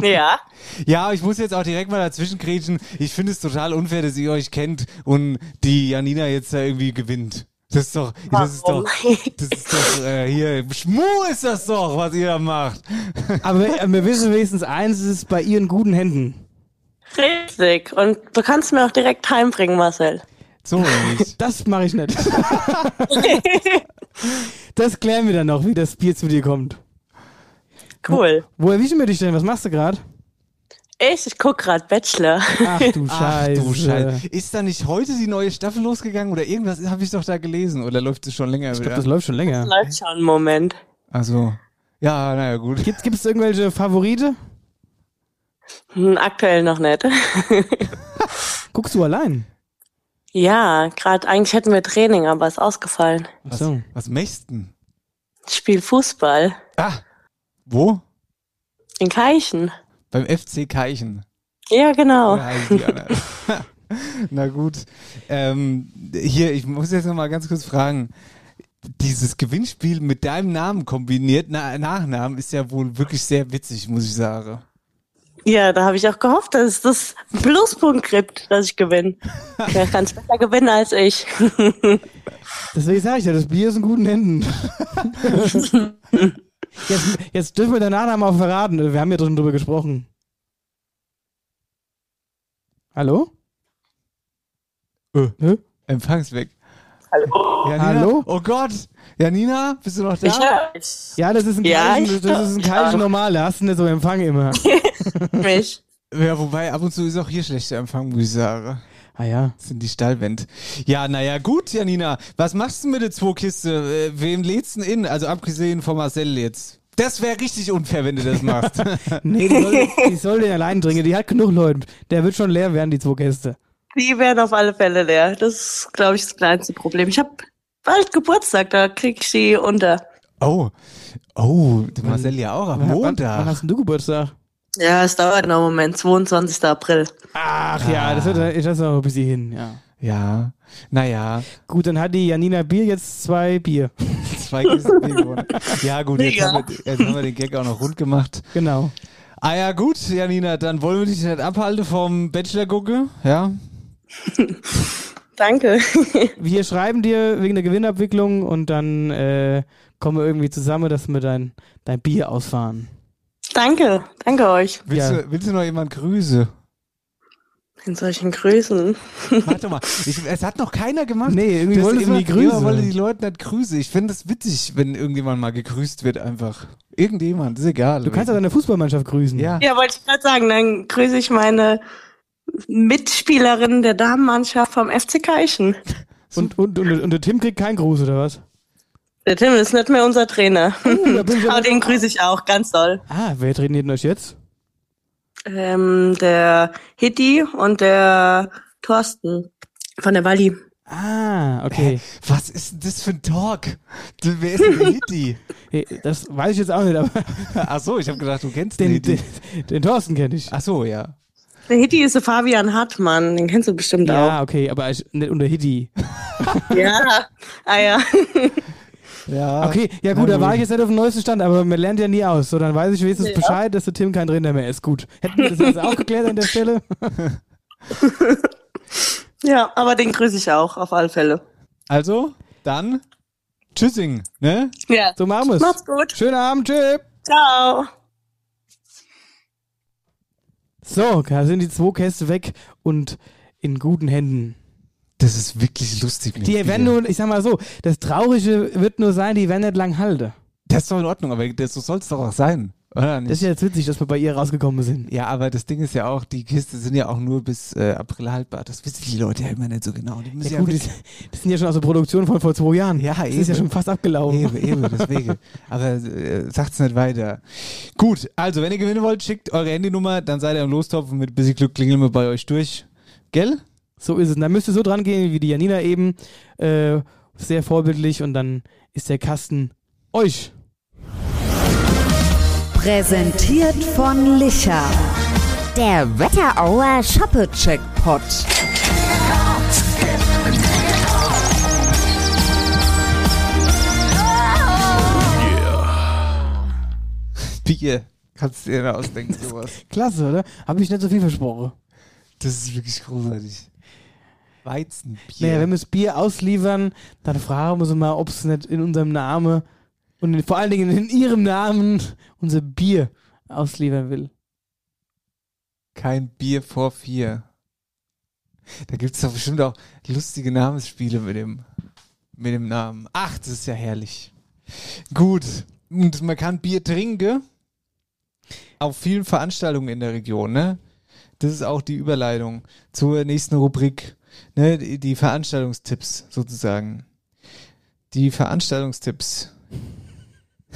Ja. Ja, ich muss jetzt auch direkt mal dazwischen grätschen. Ich finde es total unfair, dass ihr euch kennt und die Janina jetzt da irgendwie gewinnt. Das ist doch, das ist doch, das ist doch, äh, hier, Schmu ist das doch, was ihr da macht. Aber wir, wir wissen wenigstens eins, es ist bei ihr in guten Händen. Richtig. Und du kannst mir auch direkt heimbringen, Marcel. So nicht. Das mache ich nicht. das klären wir dann noch, wie das Bier zu dir kommt. Cool. Wo erwischen wir dich denn? Was machst du gerade? Ich, ich guck grad Bachelor. Ach du Ach Scheiße. du Scheiße. Ist da nicht heute die neue Staffel losgegangen oder irgendwas habe ich doch da gelesen oder läuft es schon länger Ich glaube, das läuft schon länger. Läuft schon einen Moment. Also, ja, naja, gut. Gibt es irgendwelche Favorite? Hm, aktuell noch nicht. Guckst du allein? ja, gerade eigentlich hätten wir Training, aber ist ausgefallen. Was, So. was möchtest du denn? Ich spiele Fußball. Ah, wo? In Keichen. Beim FC Keichen. Ja, genau. Ja. Na gut. Ähm, hier, ich muss jetzt noch mal ganz kurz fragen. dieses Gewinnspiel mit deinem Namen kombiniert, na, Nachnamen, ist ja wohl wirklich sehr witzig, muss ich sagen. Ja, da habe ich auch gehofft, dass es das Pluspunkt gibt, dass ich gewinne. Wer kann es besser gewinnen als ich? Deswegen sage ich ja, das Bier ist in guten Händen. jetzt, jetzt dürfen wir den Nachnamen auch verraten. Wir haben ja drin drüber gesprochen. Hallo? Äh, Empfangsweg. Hallo? Janina? Hallo? Oh Gott! Janina, bist du noch da? Ich hör's. Ja, das ist ein Ja, ich das ist ein hör- Kaichen normal, da hast du nicht so Empfang immer. Mich. Ja, wobei ab und zu ist auch hier schlechter Empfang, muss ich sagen. Ah ja. Das sind die Stallwände. Ja, naja, gut, Janina. Was machst du mit der zwei Kiste? Äh, wem lädst du denn in? Also abgesehen von Marcel jetzt. Das wäre richtig unfair, wenn du das machst. Nee, die soll, die soll den allein trinken. Die hat genug Leute. Der wird schon leer werden, die zwei Gäste. Die werden auf alle Fälle leer. Das ist, glaube ich, das kleinste Problem. Ich habe bald Geburtstag, da krieg ich sie unter. oh. Oh, Marcel ja auch am Wann- Wann, Montag. hast denn du Geburtstag? Ja, es dauert noch einen Moment. 22. April. Ach ja, das wird ich lasse noch ein bisschen hin, ja. Ja, naja. Gut, dann hat die Janina Bier jetzt zwei Bier. Zwei Kisten Bier gewonnen. Ja, gut, jetzt Mega. haben, wir, jetzt haben wir den Gag auch noch rund gemacht. Genau. Ah ja, gut, Janina, dann wollen wir dich nicht abhalten vom Bachelor gucke, ja? Danke. Wir schreiben dir wegen der Gewinnabwicklung und dann äh, kommen wir irgendwie zusammen, dass wir dein, dein Bier ausfahren. Danke. Danke euch. Willst, Ja. du, willst du noch jemand grüße? In solchen Grüßen. Warte mal, ich, es hat noch keiner gemacht. Nee, irgendwie Das du immer. Immer wollte die Leute nicht grüßen. Ich finde es witzig, wenn irgendjemand mal gegrüßt wird einfach. Irgendjemand, ist egal. Du kannst ja deine Fußballmannschaft grüßen. Ja. Ja, wollte ich gerade sagen. Dann grüße ich meine Mitspielerin der Damenmannschaft vom FC Keichen. Und, und, und, und der Tim kriegt keinen Gruß, oder was? Der Tim ist nicht mehr unser Trainer. ich Aber den grüße ich auch ganz doll. Ah, wer trainiert denn euch jetzt? Ähm, der Hitti und der Thorsten von der Walli. Ah, okay. Was ist denn das für ein Talk? Du, wer ist denn der Hitti? Hey, Das weiß ich jetzt auch nicht, aber Ach so, ich habe gedacht, du kennst den, den, den, den Thorsten kenne ich. Ach so, ja. Der Hitti ist der Fabian Hartmann. Den kennst du bestimmt Ja, okay, aber ich, nicht unter Hitti. auch. Ja. Ah ja. Ja. Okay, ja gut, da war ich jetzt nicht auf dem neuesten Stand, aber man lernt ja nie aus. So, dann weiß ich wenigstens Ja. Bescheid, dass der Tim kein Trainer mehr ist. Gut. Hätten wir das jetzt auch geklärt an der Stelle? Ja, aber den grüße ich auch, auf alle Fälle. Also, dann Tschüssing, ne? Ja. So machen wir's. Macht's gut. Schönen Abend, tschüss. Ciao. So, da sind die zwei Käste weg und in guten Händen. Das ist wirklich lustig. Die Bier. werden nur, ich sag mal so, das Traurige wird nur sein, die werden nicht lang halten. Das ist doch in Ordnung, aber das, so soll es doch auch sein. Oder nicht? Das ist ja jetzt witzig, dass wir bei ihr rausgekommen sind. Ja, aber das Ding ist ja auch, die Kiste sind ja auch nur bis äh, April haltbar. Das wissen die Leute ja immer nicht so genau. Die müssen Ja, gut, die, die sind ja schon aus der Produktion von vor zwei Jahren. Ja, das ist ja eben. schon fast abgelaufen. Eben, eben, deswegen. Aber äh, sagt's nicht weiter. Gut, also wenn ihr gewinnen wollt, schickt eure Handynummer, dann seid ihr im Lostopf und mit ein bisschen Glück klingeln wir bei euch durch. Gell? So ist es. Und dann müsst ihr so dran gehen wie die Janina eben. Äh, sehr vorbildlich und dann ist der Kasten euch. Präsentiert von Licher. Der Wetterauer Shoppe-Checkpot. Bier. Kannst du dir da ausdenken, sowas. Klasse, oder? Habe ich nicht so viel versprochen. Das ist wirklich großartig. Weizenbier. Naja, wenn wir das Bier ausliefern, dann fragen wir sie mal, ob es nicht in unserem Namen und vor allen Dingen in ihrem Namen unser Bier ausliefern will. Kein Bier vor vier. Da gibt es doch bestimmt auch lustige Namensspiele mit dem, mit dem Namen. Ach, das ist ja herrlich. Gut. Und man kann Bier trinken auf vielen Veranstaltungen in der Region, ne? Das ist auch die Überleitung zur nächsten Rubrik, ne? Die Veranstaltungstipps sozusagen. Die Veranstaltungstipps.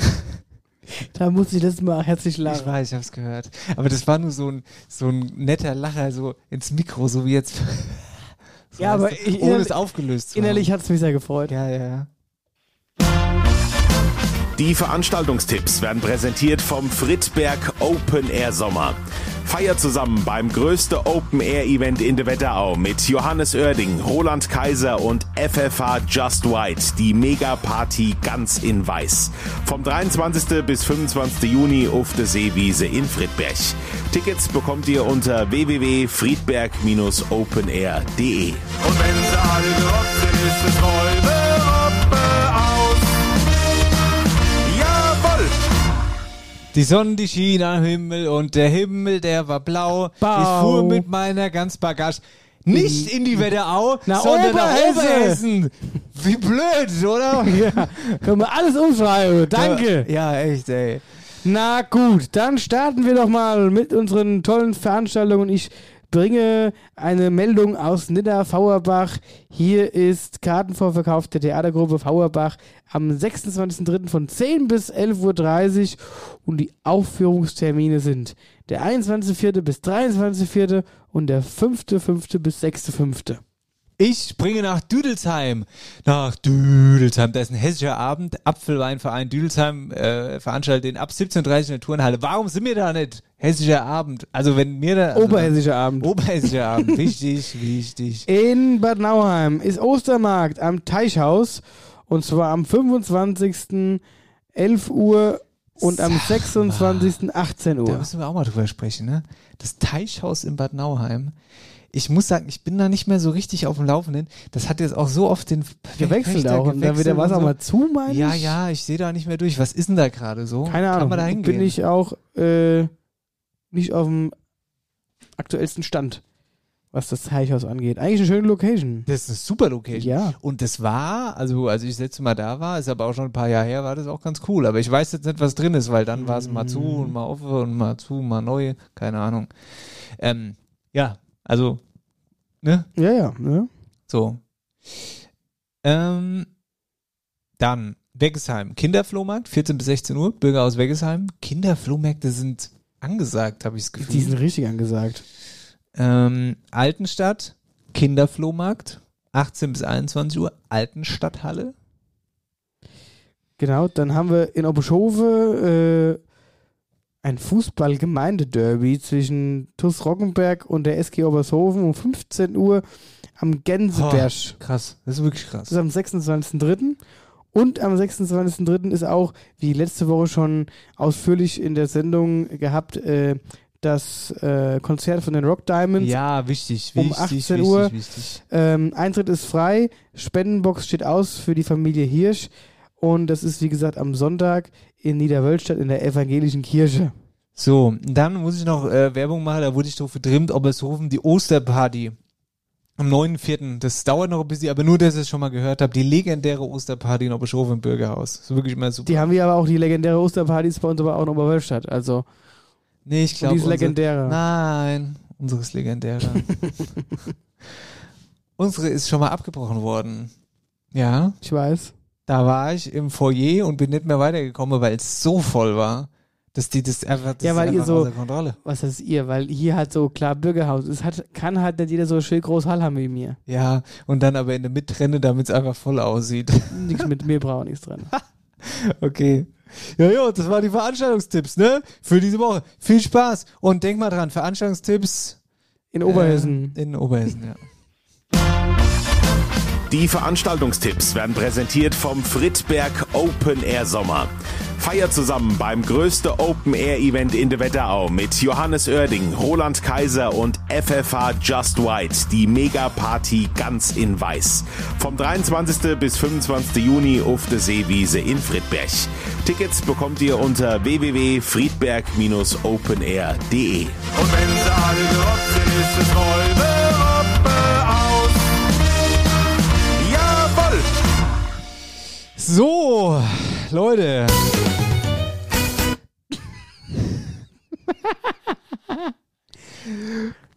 Da muss ich letztes Mal herzlich Ich lachen. weiß, ich hab's gehört. Aber das war nur so ein, so ein netter Lacher, so ins Mikro, so wie jetzt. So Ja, aber du, ich- ohne innerlich- es aufgelöst zu Innerlich hat es mich sehr gefreut. Ja, ja, ja. Die Veranstaltungstipps werden präsentiert vom Friedberg Open Air Sommer. Feier zusammen beim größte Open-Air-Event in der Wetterau mit Johannes Oerding, Roland Kaiser und FFH Just White, die Mega-Party ganz in weiß. Vom 23. bis 25. Juni auf der Seewiese in Friedberg. Tickets bekommt ihr unter www.friedberg-openair.de. Und wenn sie alle gerockt sind, ist es Räume Die Sonne, die schien am Himmel und der Himmel, der war blau. Bau. Ich fuhr mit meiner ganz Bagage nicht in die Wetterau, Nach sondern nach Oberhesse. Oberhessen. Wie blöd, oder? Ja, können wir alles umschreiben. Danke. Ja, echt, ey. Na gut, dann starten wir doch mal mit unseren tollen Veranstaltungen. Ich bringe eine Meldung aus Nidda Fauerbach. Hier ist Kartenvorverkauf der Theatergruppe Fauerbach am 26.03. von 10 bis 11.30 Uhr und die Aufführungstermine sind der 21.04. bis 23.04. und der 5.05. bis 6.05. Ich bringe nach Düdelsheim. Nach Düdelsheim. Da ist ein hessischer Abend. Apfelweinverein Düdelsheim äh, veranstaltet den ab 17.30 Uhr in der Turnhalle. Warum sind wir da nicht? Hessischer Abend. Also wenn mir da... Also, Oberhessischer Abend. Oberhessischer Abend. Wichtig, wichtig. In Bad Nauheim ist Ostermarkt am Teichhaus und zwar am 25. 11 Uhr und am 26. 18 Da Uhr. müssen wir auch mal drüber sprechen, ne? Das Teichhaus in Bad Nauheim. Ich muss sagen, ich bin da nicht mehr so richtig auf dem Laufenden. Das hat jetzt auch so oft den Gewechselt auch. Und dann wird der gewechselt Wasser und so. mal zu, meine Ja, ja, ich sehe da nicht mehr durch. Was ist denn da gerade so? Keine Kann Ahnung. man da hingehen? bin ich auch äh, nicht auf dem aktuellsten Stand, was das Teichhaus angeht. Eigentlich eine schöne Location. Das ist eine super Location. Ja. Und das war, also als ich das letzte Mal da war, ist aber auch schon ein paar Jahre her, war das auch ganz cool. Aber ich weiß jetzt nicht, was drin ist, weil dann war es mal zu und mal offen und mal zu, mal neu. Keine Ahnung. Ähm, ja, also, ne? Ja, ja. ja. So. Ähm, dann Weggesheim, Kinderflohmarkt, 14 bis 16 Uhr, Bürger aus Weggesheim. Kinderflohmärkte sind angesagt, habe ich das Gefühl. Die sind richtig angesagt. Ähm, Altenstadt, Kinderflohmarkt, 18 bis 21 Uhr, Altenstadthalle. Genau, dann haben wir in Obuschove äh, ein Fußball-Gemeindederby zwischen TuS Roggenberg und der SG Obershofen um 15 Uhr am Gänseberg. Oh, krass, das ist wirklich krass. Das ist am 26.03. Und am 26.03. ist auch, wie letzte Woche schon ausführlich in der Sendung gehabt, äh, das äh, Konzert von den Rock Diamonds. Ja, wichtig, um wichtig, 18 wichtig, Uhr. wichtig. Ähm, Eintritt ist frei, Spendenbox steht aus für die Familie Hirsch und das ist wie gesagt am Sonntag in Niederwölstadt in der evangelischen Kirche. So, dann muss ich noch äh, Werbung machen, da wurde ich drauf getrimmt, Obershofen, die Osterparty. Am 9.4. Das dauert noch ein bisschen, aber nur, dass ihr es schon mal gehört habt. Die legendäre Osterparty in Obershofen im Bürgerhaus. Das ist wirklich immer super. Die haben wir aber auch die legendäre Osterpartys bei uns aber auch in Oberwölstadt. Also Nee, ich glaube. die ist legendäre. Nein, unsere ist legendärer. unsere ist schon mal abgebrochen worden. Ja. Ich weiß. Da war ich im Foyer und bin nicht mehr weitergekommen, weil es so voll war, dass die das einfach, das ja, weil ist ihr so, Kontrolle. was heißt ihr, weil hier halt so klar Bürgerhaus ist, hat, kann halt nicht jeder so schön groß Hall haben wie mir. Ja, und dann aber in der Mittrenne, damit es einfach voll aussieht. Nichts mit mir braucht nichts dran. Okay. Ja, ja, das waren die Veranstaltungstipps, ne? Für diese Woche. Viel Spaß. Und denk mal dran, Veranstaltungstipps. In Oberhessen. Äh, in Oberhessen, ja. Die Veranstaltungstipps werden präsentiert vom Friedberg Open Air Sommer. Feier zusammen beim größte Open Air Event in der Wetterau mit Johannes Oerding, Roland Kaiser und FFH Just White, die Mega Party ganz in weiß. Vom 23. bis 25. Juni auf der Seewiese in Friedberg. Tickets bekommt ihr unter www.friedberg-openair.de. Und wenn sie alle gerockt sind, ist es Räume So, Leute.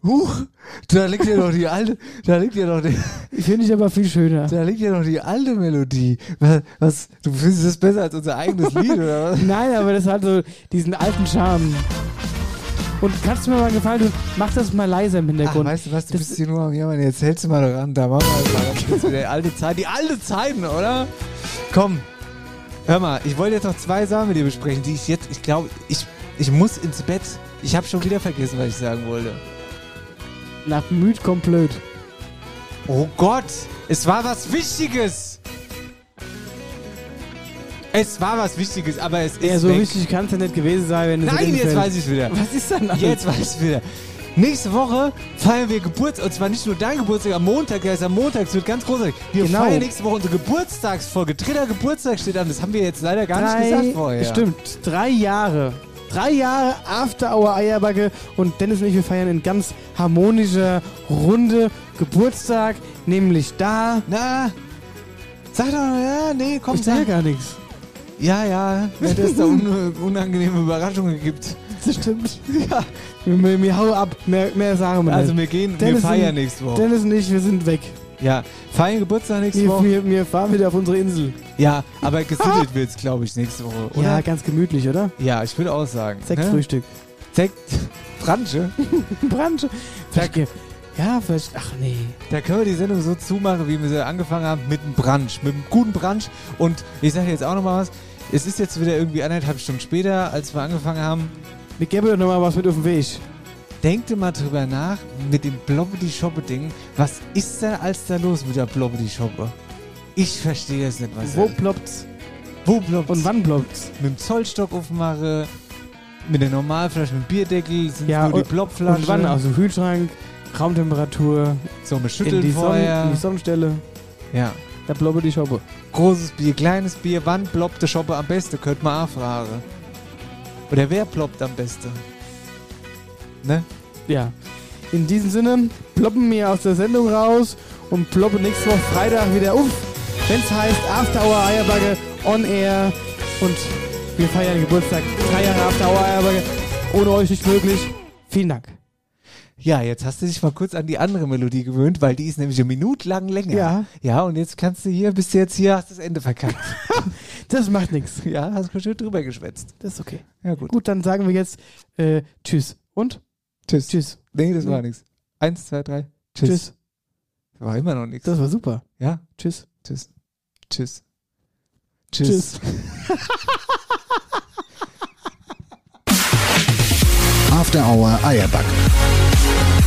Huch, da liegt ja noch die alte, da liegt ja noch die, Finde ich aber viel schöner. da liegt ja noch die alte Melodie. Was, was du findest das besser als unser eigenes Lied, oder was? Nein, aber das hat so diesen alten Charme. Und kannst du mir mal einen gefallen tun? Mach das mal leiser im Ach, Hintergrund. weißt du was, du Das- bist hier nur am Jammern, jetzt hältst du mal ran, da machen wir mal das ist wieder die alte Zeit, die alte Zeiten, oder? Komm, hör mal, ich wollte jetzt noch zwei Sachen mit dir besprechen, die ich jetzt, ich glaube, ich, ich muss ins Bett. Ich habe schon wieder vergessen, was ich sagen wollte. Nach müd kommt blöd. Oh Gott, es war was Wichtiges. Es war was Wichtiges, aber es ist Ja, so weg. wichtig kann es ja nicht gewesen sein, wenn es Nein, jetzt weiß ich wieder. Was ist denn alles? Jetzt weiß ich wieder. Nächste Woche feiern wir Geburtstag. Und zwar nicht nur dein Geburtstag am Montag, der ist am Montag. Es wird ganz großartig. Wir Genau. feiern nächste Woche unsere Geburtstagsfolge. Dritter Geburtstag steht an. Das haben wir jetzt leider gar drei, nicht gesagt vorher. Stimmt, drei Jahre. Drei Jahre After Hour Eierbacke und Dennis und ich, wir feiern in ganz harmonischer Runde Geburtstag, nämlich da. Na, sag doch, ja, nee, komm, ich sag. gar nichts. Ja, ja, wenn es da un unangenehme Überraschungen gibt. Das stimmt. Ja. Wir, wir, wir hauen ab, mehr, mehr sagen wir Also nicht. wir gehen, Dennis wir feiern nächste Woche. Dennis und ich, wir sind weg. Ja, feiern Geburtstag nächste Wir, Woche. wir, wir fahren wieder auf unsere Insel. Ja, aber gesittet wird's, glaube ich, nächste Woche, oder? Ja, ganz gemütlich, oder? Ja, ich würde auch sagen. Sektfrühstück. Sekt, Bransche. Bransche. Vielleicht, ja, vielleicht, ach nee. Da können wir die Sendung so zumachen, wie wir sie angefangen haben, mit einem Brunch, mit einem guten Brunch. Und ich sage jetzt auch nochmal was. Es ist jetzt wieder irgendwie anderthalb Stunden später, als wir angefangen haben. Wir geben doch nochmal was mit auf den Weg. Denkt mal drüber nach, mit dem Blobbedy-Shoppe-Ding. Was ist da als da los mit der Blobbedy-Shoppe? Ich verstehe es nicht, was Wo da- ploppt's? Wo ploppt's? Und wann ploppt's? Mit dem Zollstock aufmache, mit der Normalflasche, mit dem Bierdeckel, sind Ja, nur die Plopflasche. und wann? Also Kühlschrank, Raumtemperatur. So, mit in Schütteln die, Sonne, in die Sonnenstelle. Ja. Da blobbe die Shoppe. Großes Bier, kleines Bier, wann ploppt der Shoppe am besten? Könnte man auch fragen. Oder wer ploppt am besten? Ne? Ja. In diesem Sinne, ploppen wir aus der Sendung raus und ploppen nächste Woche Freitag wieder auf. Wenn's heißt After Hour Eierbacke on Air. Und wir feiern Geburtstag. Drei Jahre After Hour Eierbacke. Ohne euch nicht möglich. Vielen Dank. Ja, jetzt hast du dich mal kurz an die andere Melodie gewöhnt, weil die ist nämlich eine Minute lang länger. Ja. Ja, und jetzt kannst du hier, bist du jetzt hier, hast das Ende verkackt. Das macht nichts. Ja, hast du schön drüber geschwätzt. Das ist okay. Ja, gut. Gut, dann sagen wir jetzt äh, Tschüss. Und? Tschüss. Tschüss. Nee, das war nichts. Eins, zwei, drei. Tschüss. Tschüss. Das war immer noch nichts. Das war super. Ja? Tschüss. Tschüss. Tschüss. Tschüss. After Hour Eierback.